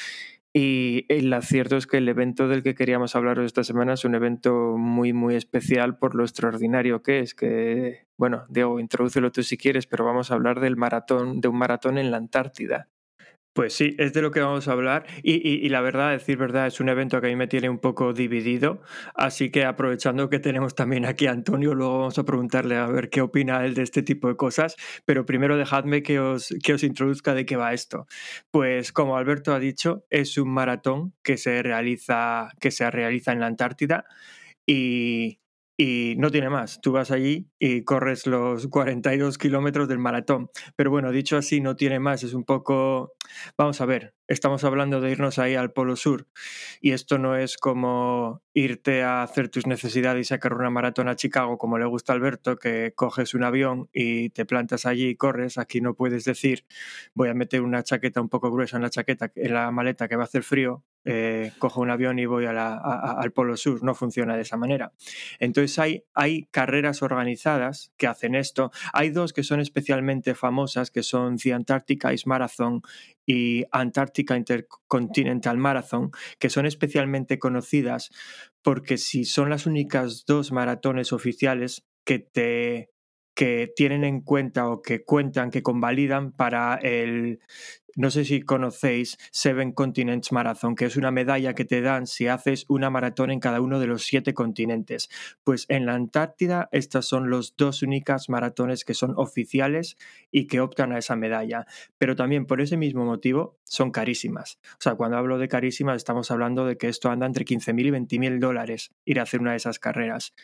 Y el acierto es que el evento del que queríamos hablaros esta semana es un evento muy, muy especial por lo extraordinario que es. Que, bueno, Diego, introdúcelo tú si quieres, pero vamos a hablar del maratón, de un maratón en la Antártida. Pues sí, es de lo que vamos a hablar y, la verdad, decir verdad, es un evento que a mí me tiene un poco dividido, así que aprovechando que tenemos también aquí a Antonio, luego vamos a preguntarle a ver qué opina él de este tipo de cosas, pero primero dejadme que os, que os introduzca de qué va esto. Pues como Alberto ha dicho, es un maratón que se realiza, que se realiza en la Antártida y, y no tiene más. Tú vas allí y corres los 42 kilómetros del maratón. Pero bueno, dicho así, no tiene más. Es un poco... Vamos a ver, estamos hablando de irnos ahí al Polo Sur y esto no es como irte a hacer tus necesidades y sacar una maratón a Chicago como le gusta a Alberto, que coges un avión y te plantas allí y corres. Aquí no puedes decir voy a meter una chaqueta un poco gruesa en la chaqueta, en la maleta que va a hacer frío eh, cojo un avión y voy al Polo Sur. No funciona de esa manera. Entonces hay, hay carreras organizadas que hacen esto. Hay dos que son especialmente famosas, que son The Antarctic Ice Marathon y Antarctica Intercontinental Marathon, que son especialmente conocidas porque si son las únicas dos maratones oficiales que te que tienen en cuenta o que cuentan, que convalidan para el no sé si conocéis Seven Continents Marathon, que es una medalla que te dan si haces una maratón en cada uno de los siete continentes. Pues en la Antártida estas son los dos únicas maratones que son oficiales y que optan a esa medalla. Pero también por ese mismo motivo son carísimas. O sea, cuando hablo de carísimas estamos hablando de que esto anda entre 15.000 y 20.000 dólares ir a hacer una de esas carreras.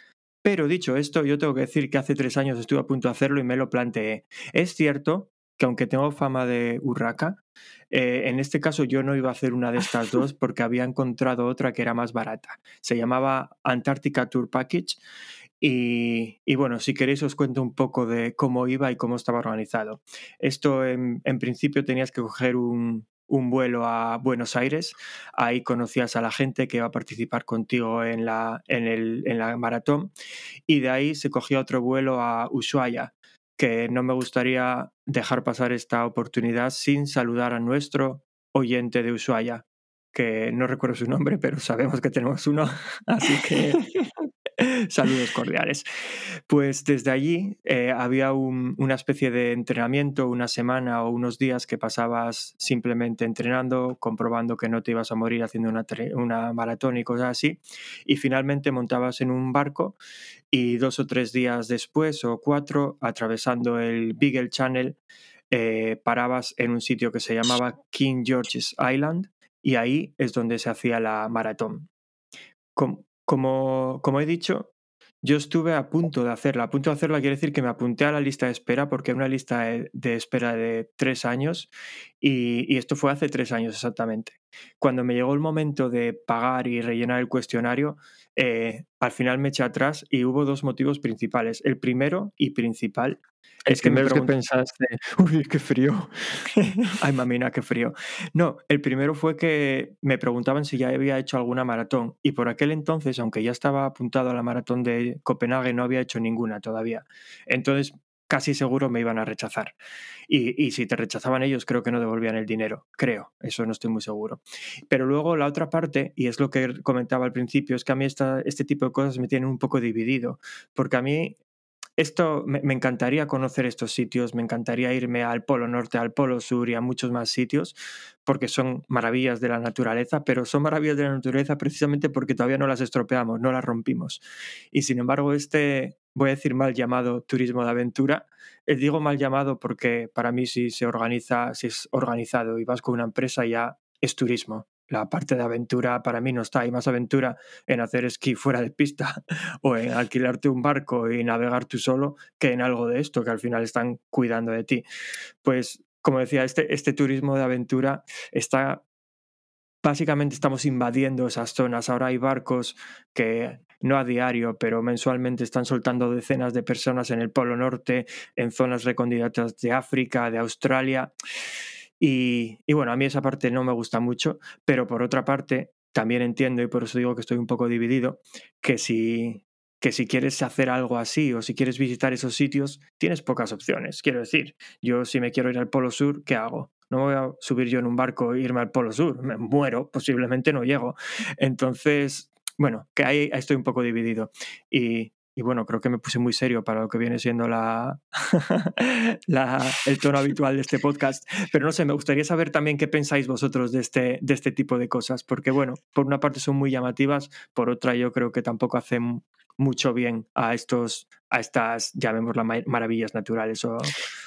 Pero dicho esto, yo tengo que decir que hace tres años estuve a punto de hacerlo y me lo planteé. Es cierto que aunque tengo fama de urraca, eh, en este caso yo no iba a hacer una de estas dos porque había encontrado otra que era más barata. Se llamaba Antarctica Tour Package y, bueno, si queréis os cuento un poco de cómo iba y cómo estaba organizado. Esto en, principio tenías que coger un, vuelo a Buenos Aires. Ahí conocías a la gente que iba a participar contigo en la, en, el, en la maratón. Y de ahí se cogía otro vuelo a Ushuaia, que no me gustaría dejar pasar esta oportunidad sin saludar a nuestro oyente de Ushuaia, que no recuerdo su nombre, pero sabemos que tenemos uno, así que Saludos cordiales. Pues desde allí eh, había una especie de entrenamiento, una semana o unos días que pasabas simplemente entrenando, comprobando que no te ibas a morir haciendo una, una maratón y cosas así. Y finalmente montabas en un barco y dos o tres días después o cuatro, atravesando el Beagle Channel, eh, parabas en un sitio que se llamaba King George's Island y ahí es donde se hacía la maratón. Como he dicho, yo estuve a punto de hacerla. A punto de hacerla quiere decir que me apunté a la lista de espera porque era una lista de, espera de tres años y, esto fue hace tres años exactamente. Cuando me llegó el momento de pagar y rellenar el cuestionario, eh, al final me eché atrás y hubo dos motivos principales. El primero y principal es que me que pensaste, uy, qué frío. Ay, mamina, qué frío. No, el primero fue que me preguntaban si ya había hecho alguna maratón y por aquel entonces, aunque ya estaba apuntado a la maratón de Copenhague, no había hecho ninguna todavía. Entonces, casi seguro me iban a rechazar. Y, y, si te rechazaban ellos, creo que no devolvían el dinero. Creo, eso no estoy muy seguro. Pero luego la otra parte, y es lo que comentaba al principio, es que a mí esta, este tipo de cosas me tienen un poco dividido. Porque a mí esto me, encantaría conocer estos sitios, me encantaría irme al Polo Norte, al Polo Sur y a muchos más sitios, porque son maravillas de la naturaleza, pero son maravillas de la naturaleza precisamente porque todavía no las estropeamos, no las rompimos. Y sin embargo, este, voy a decir mal llamado turismo de aventura, eh, digo mal llamado porque para mí si se organiza, si es organizado y vas con una empresa ya es turismo la parte de aventura para mí no está. Hay más aventura en hacer esquí fuera de pista o en alquilarte un barco y navegar tú solo que en algo de esto que al final están cuidando de ti. Pues como decía, este, este turismo de aventura está... Básicamente estamos invadiendo esas zonas. Ahora hay barcos que no a diario, pero mensualmente están soltando decenas de personas en el Polo Norte, en zonas recónditas de África, de Australia. Y, bueno, a mí esa parte no me gusta mucho, pero por otra parte, también entiendo, y por eso digo que estoy un poco dividido, que si, que si quieres hacer algo así o si quieres visitar esos sitios, tienes pocas opciones. Quiero decir, yo si me quiero ir al Polo Sur, ¿qué hago? No voy a subir yo en un barco e irme al Polo Sur, me muero, posiblemente no llego. Entonces, bueno, que ahí, estoy un poco dividido. Y, bueno, creo que me puse muy serio para lo que viene siendo la, el tono habitual de este podcast. Pero no sé, me gustaría saber también qué pensáis vosotros de este, de este tipo de cosas, porque bueno, por una parte son muy llamativas, por otra yo creo que tampoco hacen mucho bien a estos a estas llamémoslas maravillas naturales o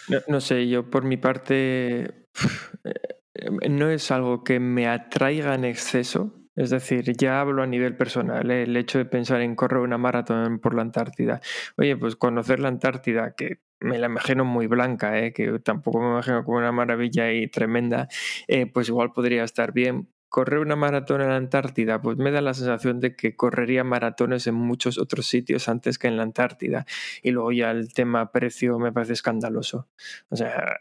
no, no sé yo por mi parte eh, no es algo que me atraiga en exceso es decir, ya hablo a nivel personal, ¿eh? el hecho de pensar en correr una maratón por la Antártida. Oye, pues conocer la Antártida, que me la imagino muy blanca, ¿eh? que tampoco me imagino como una maravilla y tremenda, eh, pues igual podría estar bien. Correr una maratón en la Antártida, pues me da la sensación de que correría maratones en muchos otros sitios antes que en la Antártida. Y luego ya el tema precio me parece escandaloso. O sea,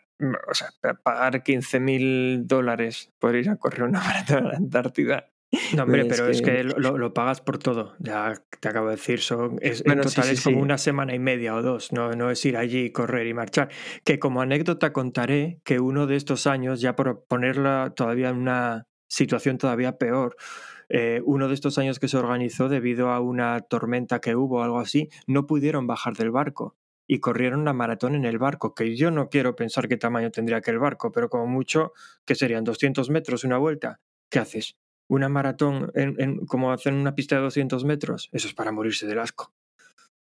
o sea pagar 15 mil dólares por ir a correr una maratón en la Antártida no, hombre, pero es que lo, pagas por todo. Ya te acabo de decir, son, es, en total es como una semana y media o dos. No, no es ir allí, correr y marchar. Que como anécdota contaré que uno de estos años, ya por ponerla todavía en una situación todavía peor, eh, uno de estos años que se organizó debido a una tormenta que hubo o algo así, no pudieron bajar del barco y corrieron una maratón en el barco, que yo no quiero pensar qué tamaño tendría que el barco, pero como mucho, que serían 200 metros una vuelta. ¿Qué haces? Una maratón en, como hacer una pista de 200 metros, eso es para morirse del asco.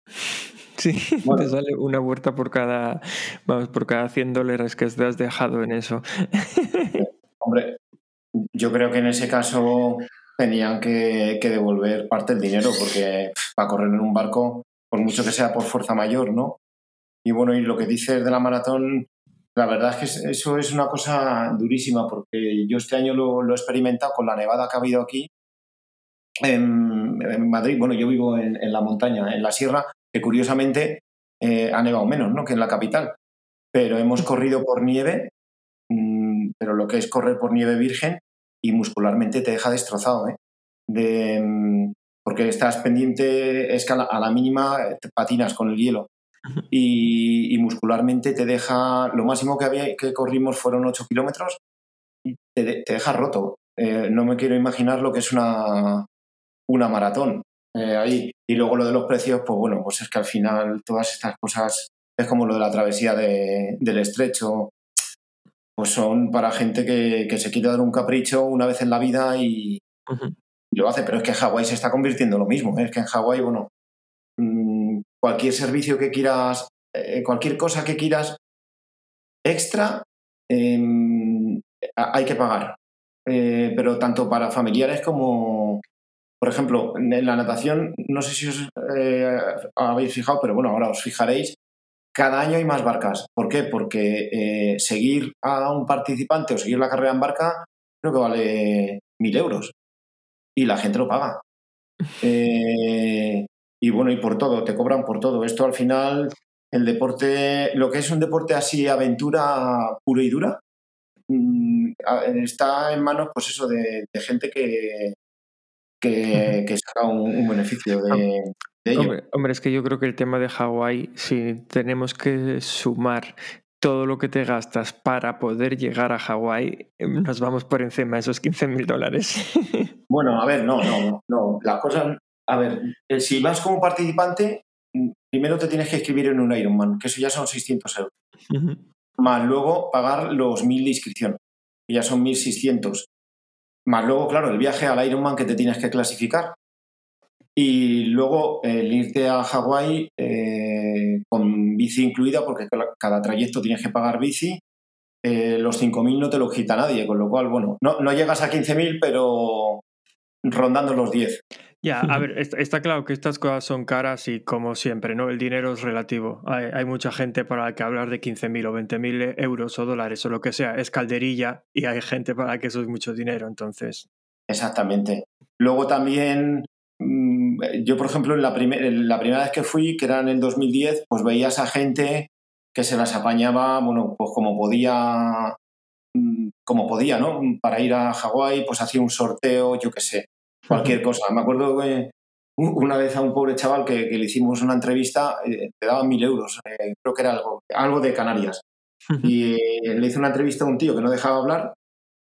Sí, te sale una vuelta por cada, vamos, por cada 100 dólares que te has dejado en eso. Hombre, yo creo que en ese caso tenían que, que, devolver parte del dinero, porque para correr en un barco, por mucho que sea por fuerza mayor, ¿no? Y bueno, y lo que dices de la maratón, la verdad es que eso es una cosa durísima porque yo este año lo, he experimentado con la nevada que ha habido aquí en, Madrid. Bueno, yo vivo en, la montaña, en la sierra, que curiosamente eh, ha nevado menos ¿no? que en la capital. Pero hemos corrido por nieve, mm, pero lo que es correr por nieve virgen y muscularmente te deja destrozado. ¿eh? De, mm, porque estás pendiente, es que a la mínima te patinas con el hielo y, muscularmente te deja, lo máximo que, había, que corrimos fueron 8 kilómetros y te, deja roto. Eh, no me quiero imaginar lo que es una, una maratón eh, ahí. Y luego lo de los precios, pues bueno, pues es que al final todas estas cosas es como lo de la travesía del estrecho, pues son para gente que, que, se quiere dar un capricho una vez en la vida y, lo hace, pero es que en Hawái se está convirtiendo lo mismo, ¿eh? es que en Hawái, bueno, mm, cualquier servicio que quieras, eh, cualquier cosa que quieras extra, em, hay que pagar. Eh, pero tanto para familiares como, por ejemplo, en la natación, no sé si os eh, habéis fijado, pero bueno, ahora os fijaréis, cada año hay más barcas. ¿Por qué? Porque seguir a un participante o seguir la carrera en barca creo que vale mil euros y la gente lo paga. y bueno, y por todo, te cobran por todo. Esto al final, el deporte, lo que es un deporte así, aventura pura y dura, mm, está en manos, pues eso, de, gente que, que, saca un, beneficio de, ello. Hombre, es que yo creo que el tema de Hawái, si tenemos que sumar todo lo que te gastas para poder llegar a Hawái, nos vamos por encima de esos 15 mil dólares. Bueno, a ver, no, no, no. La cosa a ver, eh, si vas como participante, mm, primero te tienes que escribir en un Ironman, que eso ya son 600 euros. Más luego pagar los 1000 de inscripción, que ya son 1600. Más luego, claro, el viaje al Ironman que te tienes que clasificar. Y luego el irte a Hawái eh, con bici incluida, porque cada trayecto tienes que pagar bici. Eh, los 5.000 no te lo quita nadie, con lo cual, bueno, no, no llegas a 15.000, pero rondando los 10. Ya, a ver, está, claro que estas cosas son caras y como siempre, ¿no? El dinero es relativo. Hay, mucha gente para la que hablar de 15.000 o 20.000 euros o dólares o lo que sea es calderilla y hay gente para la que eso es mucho dinero, entonces. Exactamente. Luego también, mm, yo por ejemplo, en la, la primera vez que fui, que era en el 2010, pues veías a gente que se las apañaba, bueno, pues como podía, mm, como podía, ¿no? Para ir a Hawái, pues hacía un sorteo, yo qué sé cualquier cosa. Me acuerdo que una vez a un pobre chaval que, le hicimos una entrevista, eh, le daban mil euros, eh, creo que era algo, algo de Canarias. Y eh, le hice una entrevista a un tío que no dejaba hablar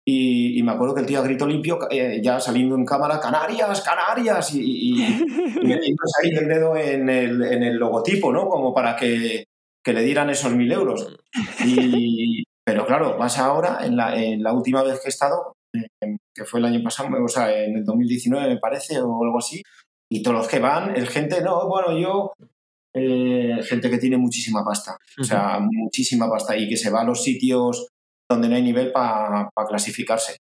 Y, y me acuerdo que el tío a grito limpio, eh, ya saliendo en cámara, Canarias, Canarias, y, y, y metiéndose ahí el dedo en el, en el logotipo, ¿no? Como para que, que le dieran esos mil euros. Pero claro, vas ahora, en la, en la última vez que he estado, eh, que fue el año pasado, o sea, en el 2019 me parece, o algo así, y todos los que van, es gente, no, bueno, yo, eh, gente que tiene muchísima pasta, o sea, muchísima pasta, y que se va a los sitios donde no hay nivel para clasificarse,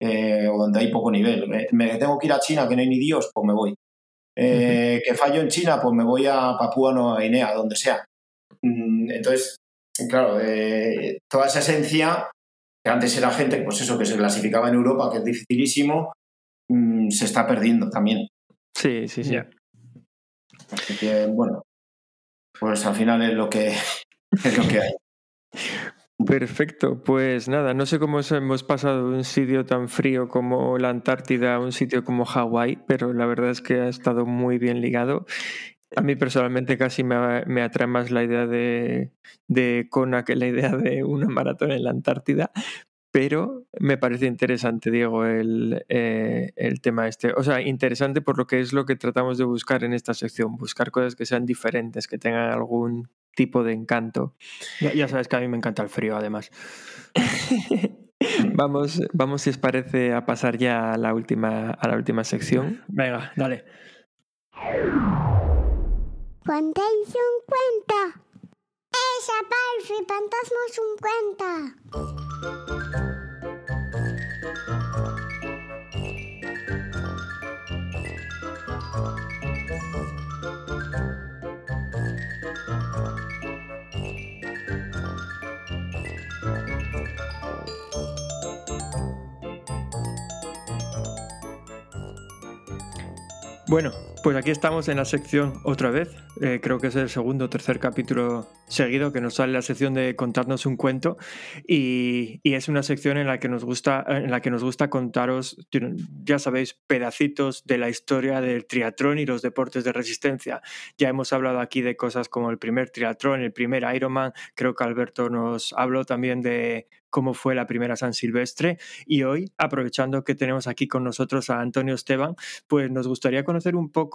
eh, o donde hay poco nivel. Me, me tengo que ir a China, que no hay ni Dios, pues me voy. Eh, Que fallo en China, pues me voy a Papúa Nueva Guinea, donde sea. Mm, Entonces, claro, eh, toda esa esencia, que antes era gente, pues eso, que se clasificaba en Europa, que es dificilísimo, mm, se está perdiendo también. Sí, sí, sí. Así que, bueno, pues al final es lo que, es lo que hay. Perfecto, pues nada, no sé cómo os hemos pasado de un sitio tan frío como la Antártida a un sitio como Hawái, pero la verdad es que ha estado muy bien ligado. A mí personalmente casi me, me atrae más la idea de, de Kona que la idea de una maratón en la Antártida, pero me parece interesante, Diego, el, eh, el tema este. O sea, interesante por lo que es lo que tratamos de buscar en esta sección, buscar cosas que sean diferentes, que tengan algún tipo de encanto. Ya, ya sabes que a mí me encanta el frío, además. vamos, vamos, si os parece, a pasar ya a la última, a la última sección. Venga, dale. Contéis un cuento. Esa parfi, fantasmas un cuento. Bueno, pues aquí estamos en la sección otra vez. Eh, creo que es el segundo o tercer capítulo seguido que nos sale la sección de contarnos un cuento y, y es una sección en la que nos gusta en la que nos gusta contaros, ya sabéis, pedacitos de la historia del triatlón y los deportes de resistencia. Ya hemos hablado aquí de cosas como el primer triatlón, el primer Ironman. Creo que Alberto nos habló también de cómo fue la primera San Silvestre. Y hoy, aprovechando que tenemos aquí con nosotros a Antonio Esteban, pues nos gustaría conocer un poco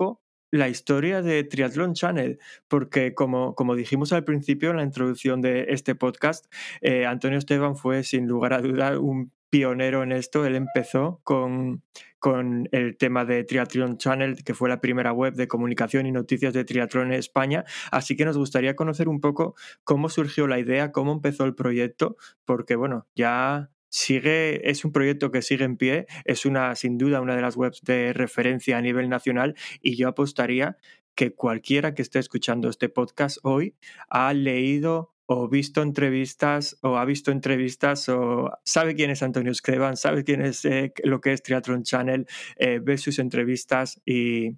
la historia de Triathlon Channel, porque como, como dijimos al principio en la introducción de este podcast, eh, Antonio Esteban fue sin lugar a duda un pionero en esto. Él empezó con, con el tema de Triathlon Channel, que fue la primera web de comunicación y noticias de triatlón en España. Así que nos gustaría conocer un poco cómo surgió la idea, cómo empezó el proyecto, porque bueno, ya sigue, es un proyecto que sigue en pie, es una, sin duda, una de las webs de referencia a nivel nacional y yo apostaría que cualquiera que esté escuchando este podcast hoy ha leído o visto entrevistas o ha visto entrevistas o sabe quién es Antonio Escreban, sabe quién es eh, lo que es Triathlon Channel, eh, ve sus entrevistas y,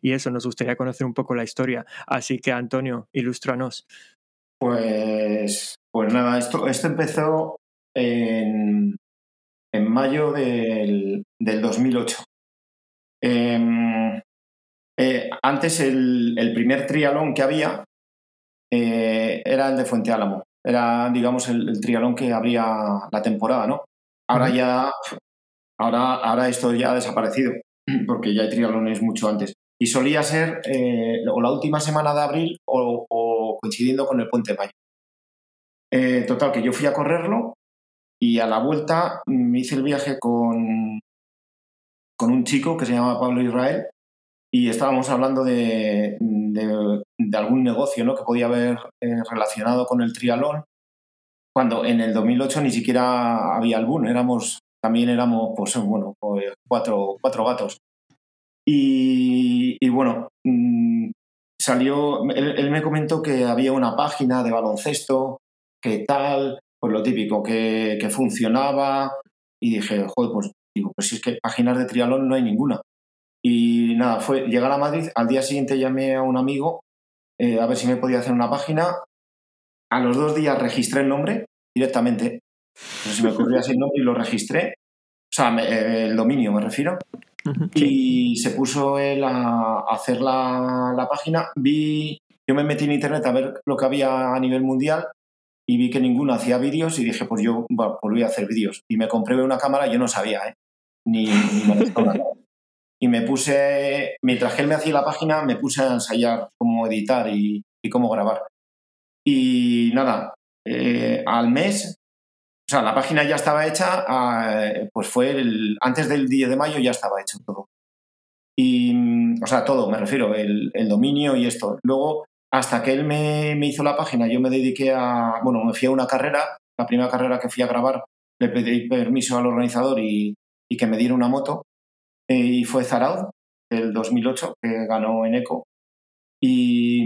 y eso, nos gustaría conocer un poco la historia. Así que Antonio, ilústranos. Pues, pues nada, esto, esto empezó en, en mayo del, del 2008. Em, eh, antes el, el primer trialón que había eh, era el de Fuente Álamo. Era, digamos, el, el trialón que abría la temporada, ¿no? Ahora ya, ahora, ahora esto ya ha desaparecido, porque ya hay trialones mucho antes. Y solía ser eh, o la última semana de abril o, o coincidiendo con el Puente de Mayo. Eh, total, que yo fui a correrlo y a la vuelta me hice el viaje con, con un chico que se llama Pablo Israel y estábamos hablando de, de- algún negocio ¿no? que podía haber eh, relacionado con el trialón, cuando en el 2008 ni siquiera había algún, éramos, también éramos pues, bueno, pues, cuatro, cuatro gatos. Y, y bueno, mm, salió, él, él me comentó que había una página de baloncesto, que tal, pues lo típico, que, que funcionaba, y dije, joder, pues digo, pues si es que páginas de triatlón no hay ninguna. Y nada, fue llegar a Madrid, al día siguiente llamé a un amigo eh, a ver si me podía hacer una página. A los dos días registré el nombre directamente. No sé si me ocurría el nombre y lo registré. O sea, me- eh, el dominio me refiero. Y se puso él a hacer la, la página. Vi, yo me metí en internet a ver lo que había a nivel mundial y vi que ninguno hacía vídeos y dije, pues yo bueno, pues voy a hacer vídeos. Y me compré una cámara, yo no sabía, ¿eh? ni, ni cámara. Y me puse, mientras que él me hacía la página, me puse a ensayar cómo editar y, y cómo grabar. Y nada, eh, al mes, o sea, la página ya estaba hecha, ah, pues fue el, antes del 10 de mayo ya estaba hecho todo. Y, o sea, todo, me refiero, el, el dominio y esto. Luego, hasta que él me, me, hizo la página, yo me dediqué a, bueno, me fui a una carrera, la primera carrera que fui a grabar, le pedí permiso al organizador y, y que me diera una moto, eh, y fue Zaraud, del 2008, que ganó en ECO. Y,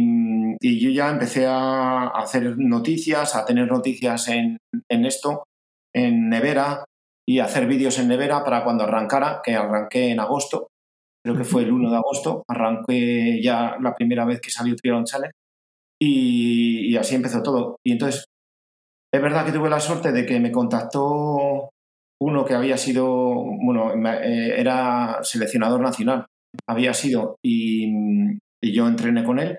y, yo ya empecé a hacer noticias, a tener noticias en, en esto, en Nevera, y hacer vídeos en Nevera para cuando arrancara, que arranqué en agosto, creo que fue el 1 de agosto, arranqué ya la primera vez que salió Triathlon Challenge y, así empezó todo. Y entonces, es verdad que tuve la suerte de que me contactó uno que había sido, bueno, eh, era seleccionador nacional, había sido, y, yo entrené con él,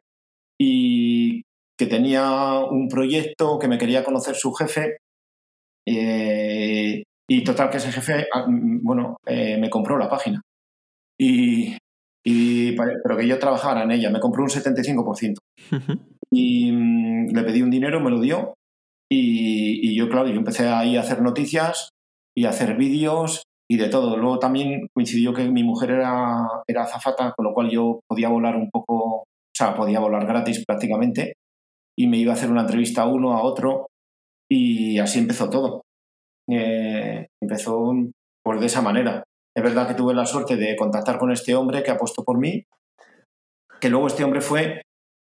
y que tenía un proyecto, que me quería conocer su jefe, eh, y total que ese jefe, ah, bueno, eh, me compró la página. Y, y, pero que yo trabajara en ella, me compró un 75%. y mm, le pedí un dinero, me lo dio, y, y, yo, claro, yo empecé ahí a hacer noticias y a hacer vídeos y de todo. Luego también coincidió que mi mujer era, era azafata, con lo cual yo podía volar un poco, o sea, podía volar gratis prácticamente, y me iba a hacer una entrevista a uno, a otro, y así empezó todo. Eh, empezó pues de esa manera. Es verdad que tuve la suerte de contactar con este hombre que apostó por mí, que luego este hombre fue,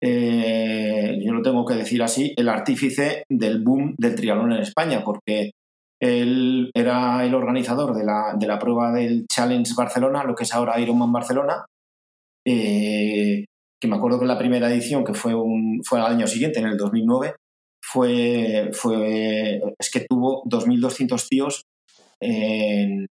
eh, yo lo tengo que decir así, el artífice del boom del triatlón en España, porque él era el organizador de la, de la prueba del Challenge Barcelona, lo que es ahora Ironman Barcelona, eh, que me acuerdo que la primera edición, que fue, un, fue al año siguiente, en el 2009, fue, fue es que tuvo 2.200 tíos en,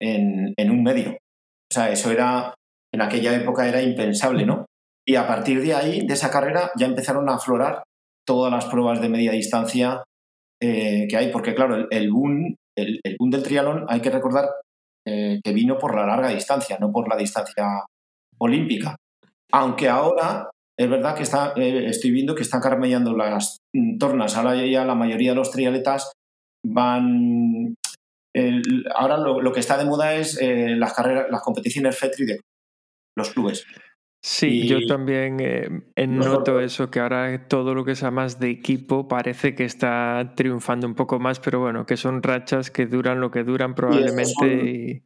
en, un medio. O sea, eso era, en aquella época era impensable, ¿no? Y a partir de ahí, de esa carrera, ya empezaron a aflorar todas las pruebas de media distancia eh, que hay, porque claro, el, boom, el, boom del triatlón hay que recordar eh, que vino por la larga distancia, no por la distancia olímpica. Aunque ahora es verdad que está, eh, estoy viendo que están carmellando las tornas. Ahora ya la mayoría de los triatletas van. El, ahora lo, lo, que está de moda es eh, las carreras, las competiciones FETRI de los clubes. Sí, y yo también eh, noto eso, que ahora todo lo que sea más de equipo parece que está triunfando un poco más, pero bueno, que son rachas que duran lo que duran probablemente. Y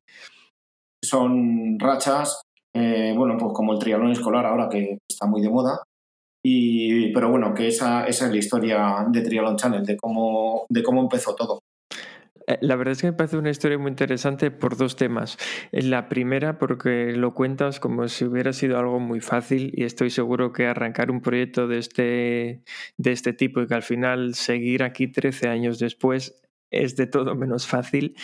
son, son, rachas, eh, bueno, pues como el triatlón escolar ahora que está muy de moda. Y, pero bueno, que esa, esa es la historia de Triathlon Channel, de cómo, de cómo empezó todo. Eh, la verdad es que me parece una historia muy interesante por dos temas. La primera, porque lo cuentas como si hubiera sido algo muy fácil y estoy seguro que arrancar un proyecto de este, de este tipo y que al final seguir aquí 13 años después es de todo menos fácil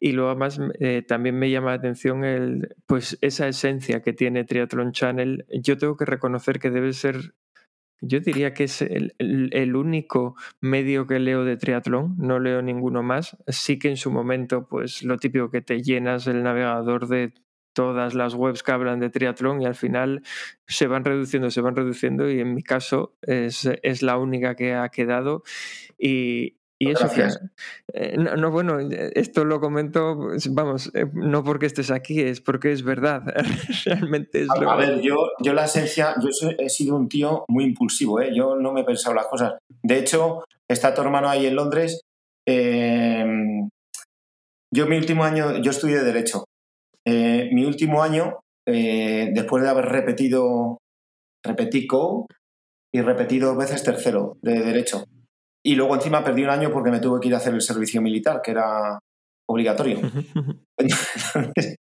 y luego además eh, también me llama la atención el, pues esa esencia que tiene Triathlon Channel. Yo tengo que reconocer que debe ser yo diría que es el, el, único medio que leo de triatlón, no leo ninguno más. Sí que en su momento, pues lo típico que te llenas el navegador de todas las webs que hablan de triatlón y al final se van reduciendo, se van reduciendo y en mi caso es, es la única que ha quedado y, y eso que, eh, no, no, bueno, esto lo comento, vamos, eh, no porque estés aquí, es porque es verdad. Realmente es a, lo... a ver, yo, yo la esencia, yo he sido un tío muy impulsivo, ¿eh? yo no me he pensado las cosas. De hecho, está tu hermano ahí en Londres. Eh, yo mi último año, yo estudié Derecho. Eh, mi último año, eh, después de haber repetido, repetí CO y repetí dos veces tercero de Derecho. Y luego encima perdí un año porque me tuve que ir a hacer el servicio militar, que era obligatorio. Entonces,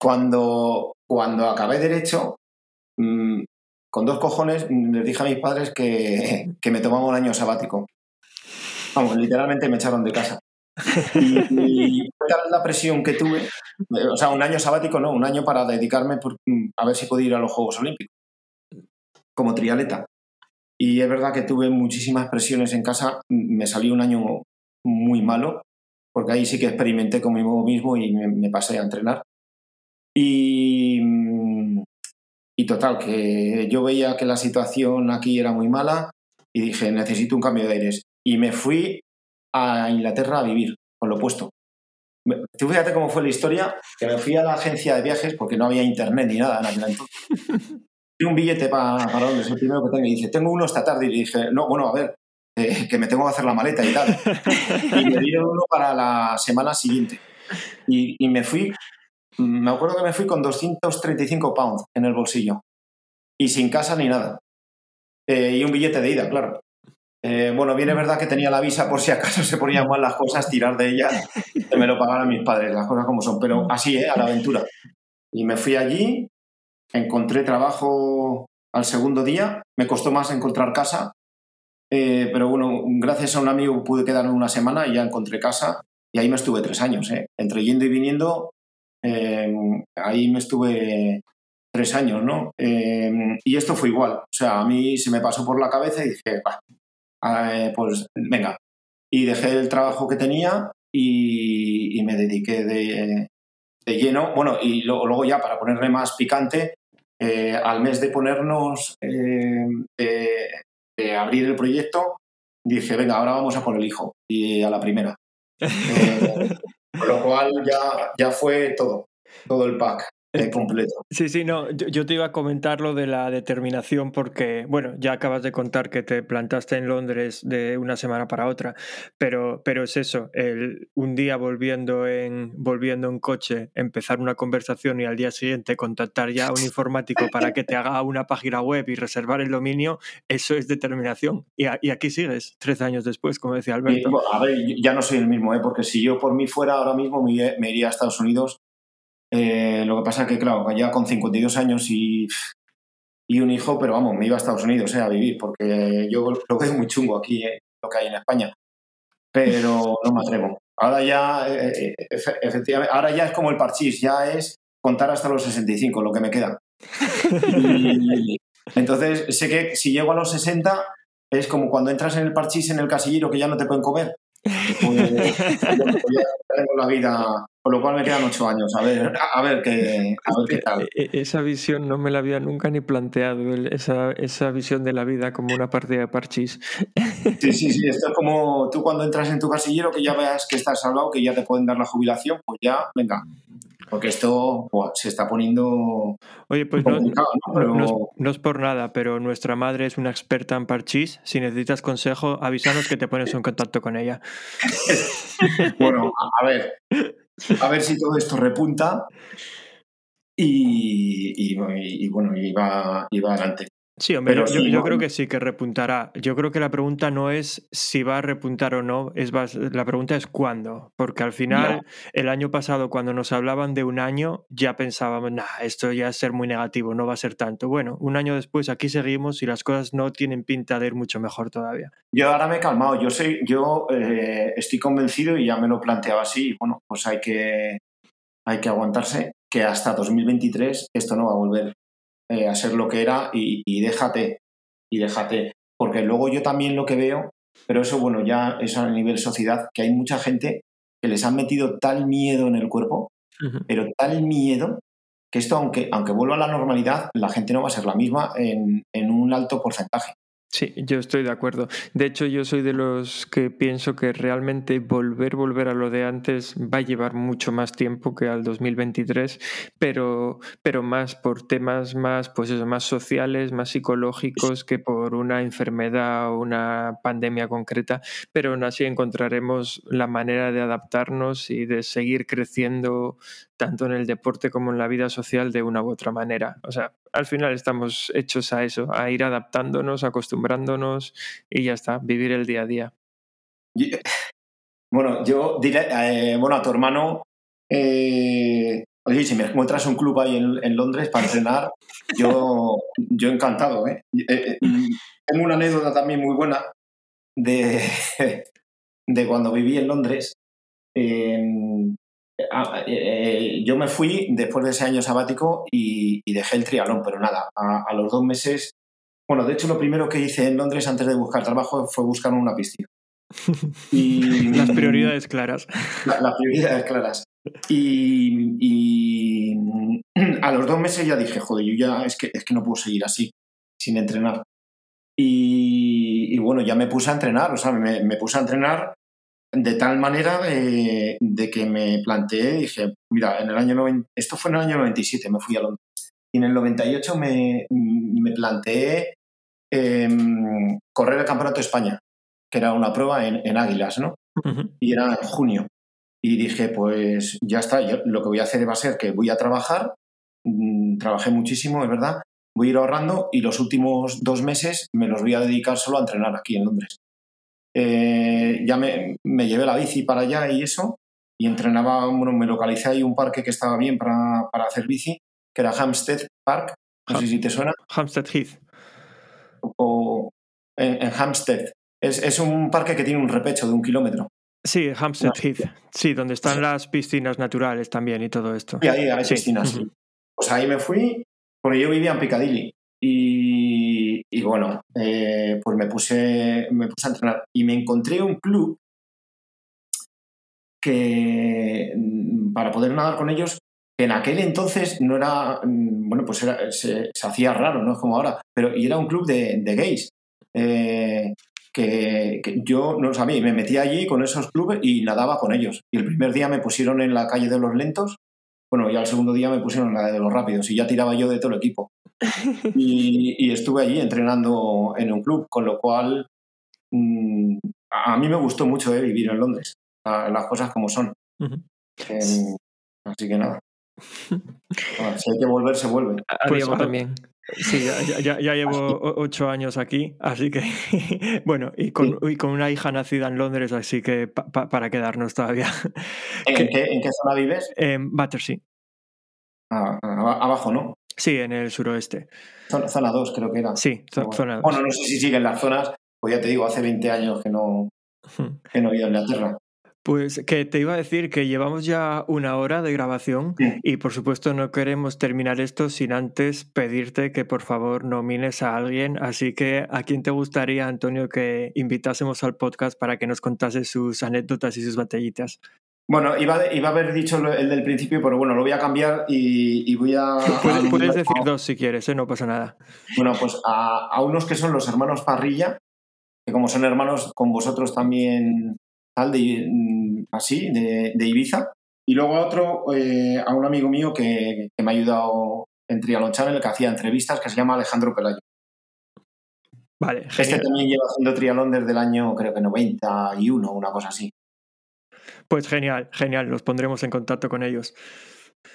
cuando, cuando acabé derecho, mmm, con dos cojones les dije a mis padres que, que me tomaba un año sabático. Vamos, literalmente me echaron de casa. Y, y tal la presión que tuve, o sea, un año sabático, no, un año para dedicarme por, a ver si podía ir a los Juegos Olímpicos como trialeta. Y es verdad que tuve muchísimas presiones en casa. Me salió un año muy malo, porque ahí sí que experimenté conmigo mismo y me, me pasé a entrenar. Y, y total, que yo veía que la situación aquí era muy mala y dije, necesito un cambio de aires. Y me fui a Inglaterra a vivir, con lo opuesto. Tú fíjate cómo fue la historia, que me fui a la agencia de viajes porque no había internet ni nada en aquel entonces. Un billete pa- para Londres, el primero que tengo, y dice, tengo uno esta tarde. Y dije, no, bueno, a ver, eh, que me tengo que hacer la maleta y tal. Y me dieron uno para la semana siguiente. Y, y me fui, me acuerdo que me fui con 235 pounds en el bolsillo. Y sin casa ni nada. Eh, y un billete de ida, claro. Eh, bueno, bien es verdad que tenía la visa por si acaso se ponían mal las cosas, tirar de ella, que me lo pagaran mis padres, las cosas como son. Pero así, ¿eh? A la aventura. Y me fui allí, encontré trabajo al segundo día, me costó más encontrar casa, eh, pero bueno, gracias a un amigo pude quedarme una semana y ya encontré casa y ahí me estuve tres años, ¿eh? entre yendo y viniendo, eh, ahí me estuve tres años, ¿no? Eh, y esto fue igual, o sea, a mí se me pasó por la cabeza y dije, "Bah, eh, pues venga, y dejé el trabajo que tenía y, y me dediqué de, de lleno, bueno, y lo- luego ya para ponerle más picante, eh, al mes de ponernos, eh, de, de abrir el proyecto, dije, venga, ahora vamos a por el hijo, y a la primera. Eh, con lo cual ya, ya fue todo, todo el pack eh, completo. Sí, sí, no, yo, yo te iba a comentar lo de la determinación porque, bueno, ya acabas de contar que te plantaste en Londres de una semana para otra, pero, pero es eso, el, un día volviendo en, volviendo en coche, empezar una conversación y al día siguiente contactar ya a un informático para que te haga una página web y reservar el dominio, eso es determinación. Y, a- y aquí sigues, 13 años después, como decía Y, Alberto. bueno, a ver, ya no soy el mismo, ¿eh? porque si yo por mí fuera ahora mismo me iría a Estados Unidos. Eh, lo que pasa es que, claro, ya con 52 años y, y un hijo, pero vamos, me iba a Estados Unidos eh, a vivir, porque yo lo veo muy chungo aquí, eh, lo que hay en España. Pero no me atrevo. Ahora ya, efe- efectivamente, ahora ya es como el parchís, ya es contar hasta los 65, lo que me queda. Entonces, sé que si llego a los 60, es como cuando entras en el parchís en el casillero que ya no te pueden comer. Pues, tengo la vida, con lo cual me quedan ocho años. A ver, a ver qué, a ver qué tal. E- e- Esa visión no me la había nunca ni planteado, esa, esa visión de la vida como una partida de parchís. Sí, sí, sí. Esto es como tú cuando entras en tu casillero que ya veas que estás salvado, que ya te pueden dar la jubilación, pues ya, venga. Porque esto se está poniendo Oye, pues no, complicado, ¿no? Pero- no es, no es por nada, pero nuestra madre es una experta en parchís. Si necesitas consejo, avísanos que te pones en contacto con ella. Bueno, a, ver, a ver si todo esto repunta y, y, y, bueno, y va adelante. Sí, hombre, Pero yo, yo- sí, yo no- creo que sí, que repuntará. Yo creo que la pregunta no es si va a repuntar o no, es la pregunta es cuándo. Porque al final, el año pasado, cuando nos hablaban de un año, ya pensábamos, nah, esto ya es ser muy negativo, no va a ser tanto. Bueno, un año después aquí seguimos y las cosas no tienen pinta de ir mucho mejor todavía. Yo ahora me he calmado, yo, sé, yo eh, estoy convencido y ya me lo planteaba así, y bueno, pues hay que, hay que aguantarse, que hasta 2023 esto no va a volver eh, a ser lo que era y, y déjate, y déjate, porque luego yo también lo que veo, pero eso bueno, ya es a nivel sociedad, que hay mucha gente que les han metido tal miedo en el cuerpo, pero tal miedo, que esto aunque, aunque vuelva a la normalidad, la gente no va a ser la misma en, en un alto porcentaje. Sí, yo estoy de acuerdo. De hecho, yo soy de los que pienso que realmente volver, volver a lo de antes va a llevar mucho más tiempo que al 2023, pero, pero más por temas más, pues eso, más sociales, más psicológicos que por una enfermedad o una pandemia concreta. Pero aún así encontraremos la manera de adaptarnos y de seguir creciendo tanto en el deporte como en la vida social de una u otra manera. O sea, al final estamos hechos a eso, a ir adaptándonos, acostumbrándonos y ya está, vivir el día a día. Bueno, yo diré, eh, bueno, a tu hermano, eh, oye, si me encuentras un club ahí en, en Londres para entrenar, yo, yo encantado, ¿eh? Eh, eh, Tengo una anécdota también muy buena de, de cuando viví en Londres. Eh, eh, yo me fui después de ese año sabático y, y dejé el triatlón, pero nada, a, a los dos meses, Bueno, de hecho, lo primero que hice en Londres antes de buscar trabajo fue buscar una piscina. Y, Las prioridades claras. la- las prioridades claras. Y, y a los dos meses ya dije, joder, yo ya es que, es que no puedo seguir así, sin entrenar. Y, y bueno, ya me puse a entrenar, o sea, me, me puse a entrenar de tal manera de, de que me planteé, dije, mira, en el año 90, esto fue en el año 97, me fui a Londres. Y en el 98 me, me planteé em, correr el Campeonato de España, que era una prueba en, en Águilas, ¿no? Y era en junio. Y dije, pues ya está, yo lo que voy a hacer va a ser que voy a trabajar, mm, trabajé muchísimo, es verdad, voy a ir ahorrando y los últimos dos meses me los voy a dedicar solo a entrenar aquí en Londres. Eh, ya me, me llevé la bici para allá y eso, y entrenaba, bueno, me localicé ahí un parque que estaba bien para, para hacer bici, que era Hampstead Park, no sé si te suena, Hampstead Heath. o en, en Hampstead. Es, es un parque que tiene un repecho de un kilómetro. Sí, Hampstead Heath. Sí, donde están las piscinas naturales también y todo esto. Y ahí hay Sí. piscinas. Pues ahí me fui, porque yo vivía en Piccadilly. Y, y bueno, eh, pues me puse, me puse a entrenar. Y me encontré un club que, mm, para poder nadar con ellos, en aquel entonces no era, mm, bueno, pues era- se, hacía raro, no es como ahora, pero y era un club de, gays. eh, que, yo no lo sabía y me metí allí con esos clubes y nadaba con ellos. Y el primer día me pusieron en la calle de los lentos bueno, ya el segundo día me pusieron en la de los rápidos y ya tiraba yo de todo el equipo. Y, y estuve allí entrenando en un club, con lo cual mm, a mí me gustó mucho eh, vivir en Londres, la- las cosas como son. Así que nada. Bueno, si hay que volver, se vuelve. A Pues Diego también. Sí, ya, ya- ya- ya llevo ocho años aquí, así que bueno, y con, y con una hija nacida en Londres, así que pa- pa- para quedarnos todavía. ¿En ¿Qué? qué, en qué zona vives? En Battersea, Ah, ah, abajo, ¿no? Sí, en el suroeste. Zona, zona 2 creo que era. Sí, Bueno, zona dos. Bueno, no sé si siguen las zonas, pues ya te digo, hace 20 años que no, que no he ido a Inglaterra. Pues que te iba a decir que llevamos ya una hora de grabación Sí. y por supuesto no queremos terminar esto sin antes pedirte que por favor nomines a alguien. Así que ¿a quién te gustaría, Antonio, que invitásemos al podcast para que nos contase sus anécdotas y sus batallitas? Bueno, iba, a- iba a haber dicho el del principio, pero bueno, lo voy a cambiar y, y voy a... Puedes, a- puedes decir dos si quieres, ¿eh? no pasa nada. Bueno, pues a, a unos que son los hermanos Parrilla, que como son hermanos con vosotros también, tal, de, mm, así, de, de Ibiza. Y luego a otro, eh, a un amigo mío que, que me ha ayudado en Trialon Channel, que hacía entrevistas, que se llama Alejandro Pelayo. Vale, Este también lleva haciendo trialón desde el año, creo que 91, una cosa así. Pues genial, genial, los pondremos en contacto con ellos.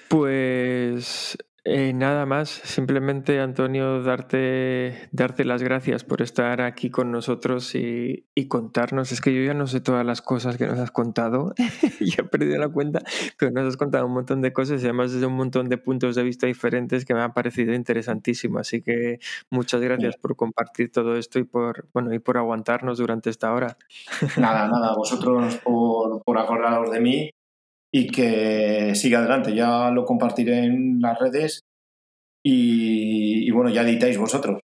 Pues eh, nada más, simplemente Antonio, darte, darte las gracias por estar aquí con nosotros y, contarnos. Es que yo ya no sé todas las cosas que nos has contado, ya he perdido la cuenta, pero nos has contado un montón de cosas y además desde un montón de puntos de vista diferentes que me han parecido interesantísimo. Así que muchas gracias por compartir todo esto y por, bueno, y por aguantarnos durante esta hora. Nada, nada, vosotros por, por acordaros de mí y que siga adelante. Ya lo compartiré en las redes y, bueno, ya editáis vosotros.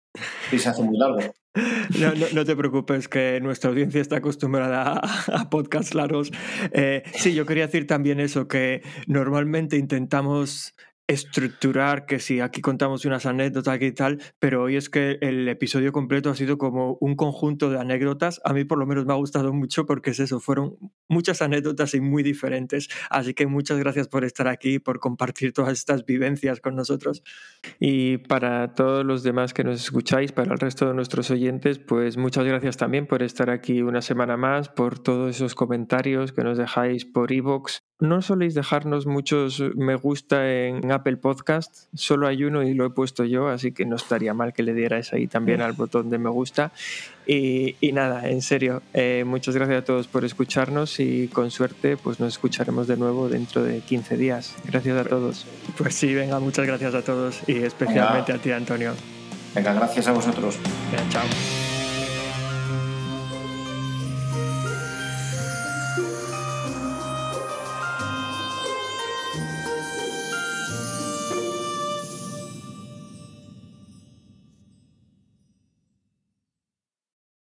Y se hace muy largo. No te preocupes, que nuestra audiencia está acostumbrada a, a podcasts largos. Eh, sí, yo quería decir también eso, que normalmente intentamos estructurar, que si aquí contamos unas anécdotas y tal, pero hoy es que el episodio completo ha sido como un conjunto de anécdotas. A mí por lo menos me ha gustado mucho porque es eso, fueron muchas anécdotas y muy diferentes. Así que muchas gracias por estar aquí por compartir todas estas vivencias con nosotros. Y para todos los demás que nos escucháis, para el resto de nuestros oyentes, pues muchas gracias también por estar aquí una semana más, por todos esos comentarios que nos dejáis por iVoox. No soléis dejarnos muchos me gusta en Apple Podcast, solo hay uno y lo he puesto yo, así que no estaría mal que le dierais ahí también al botón de me gusta. Y, y nada, en serio, eh, muchas gracias a todos por escucharnos y con suerte pues nos escucharemos de nuevo dentro de 15 días. Gracias a todos. Pues sí, venga, muchas gracias a todos y especialmente a ti, Antonio. Venga, gracias a vosotros. Venga, chao.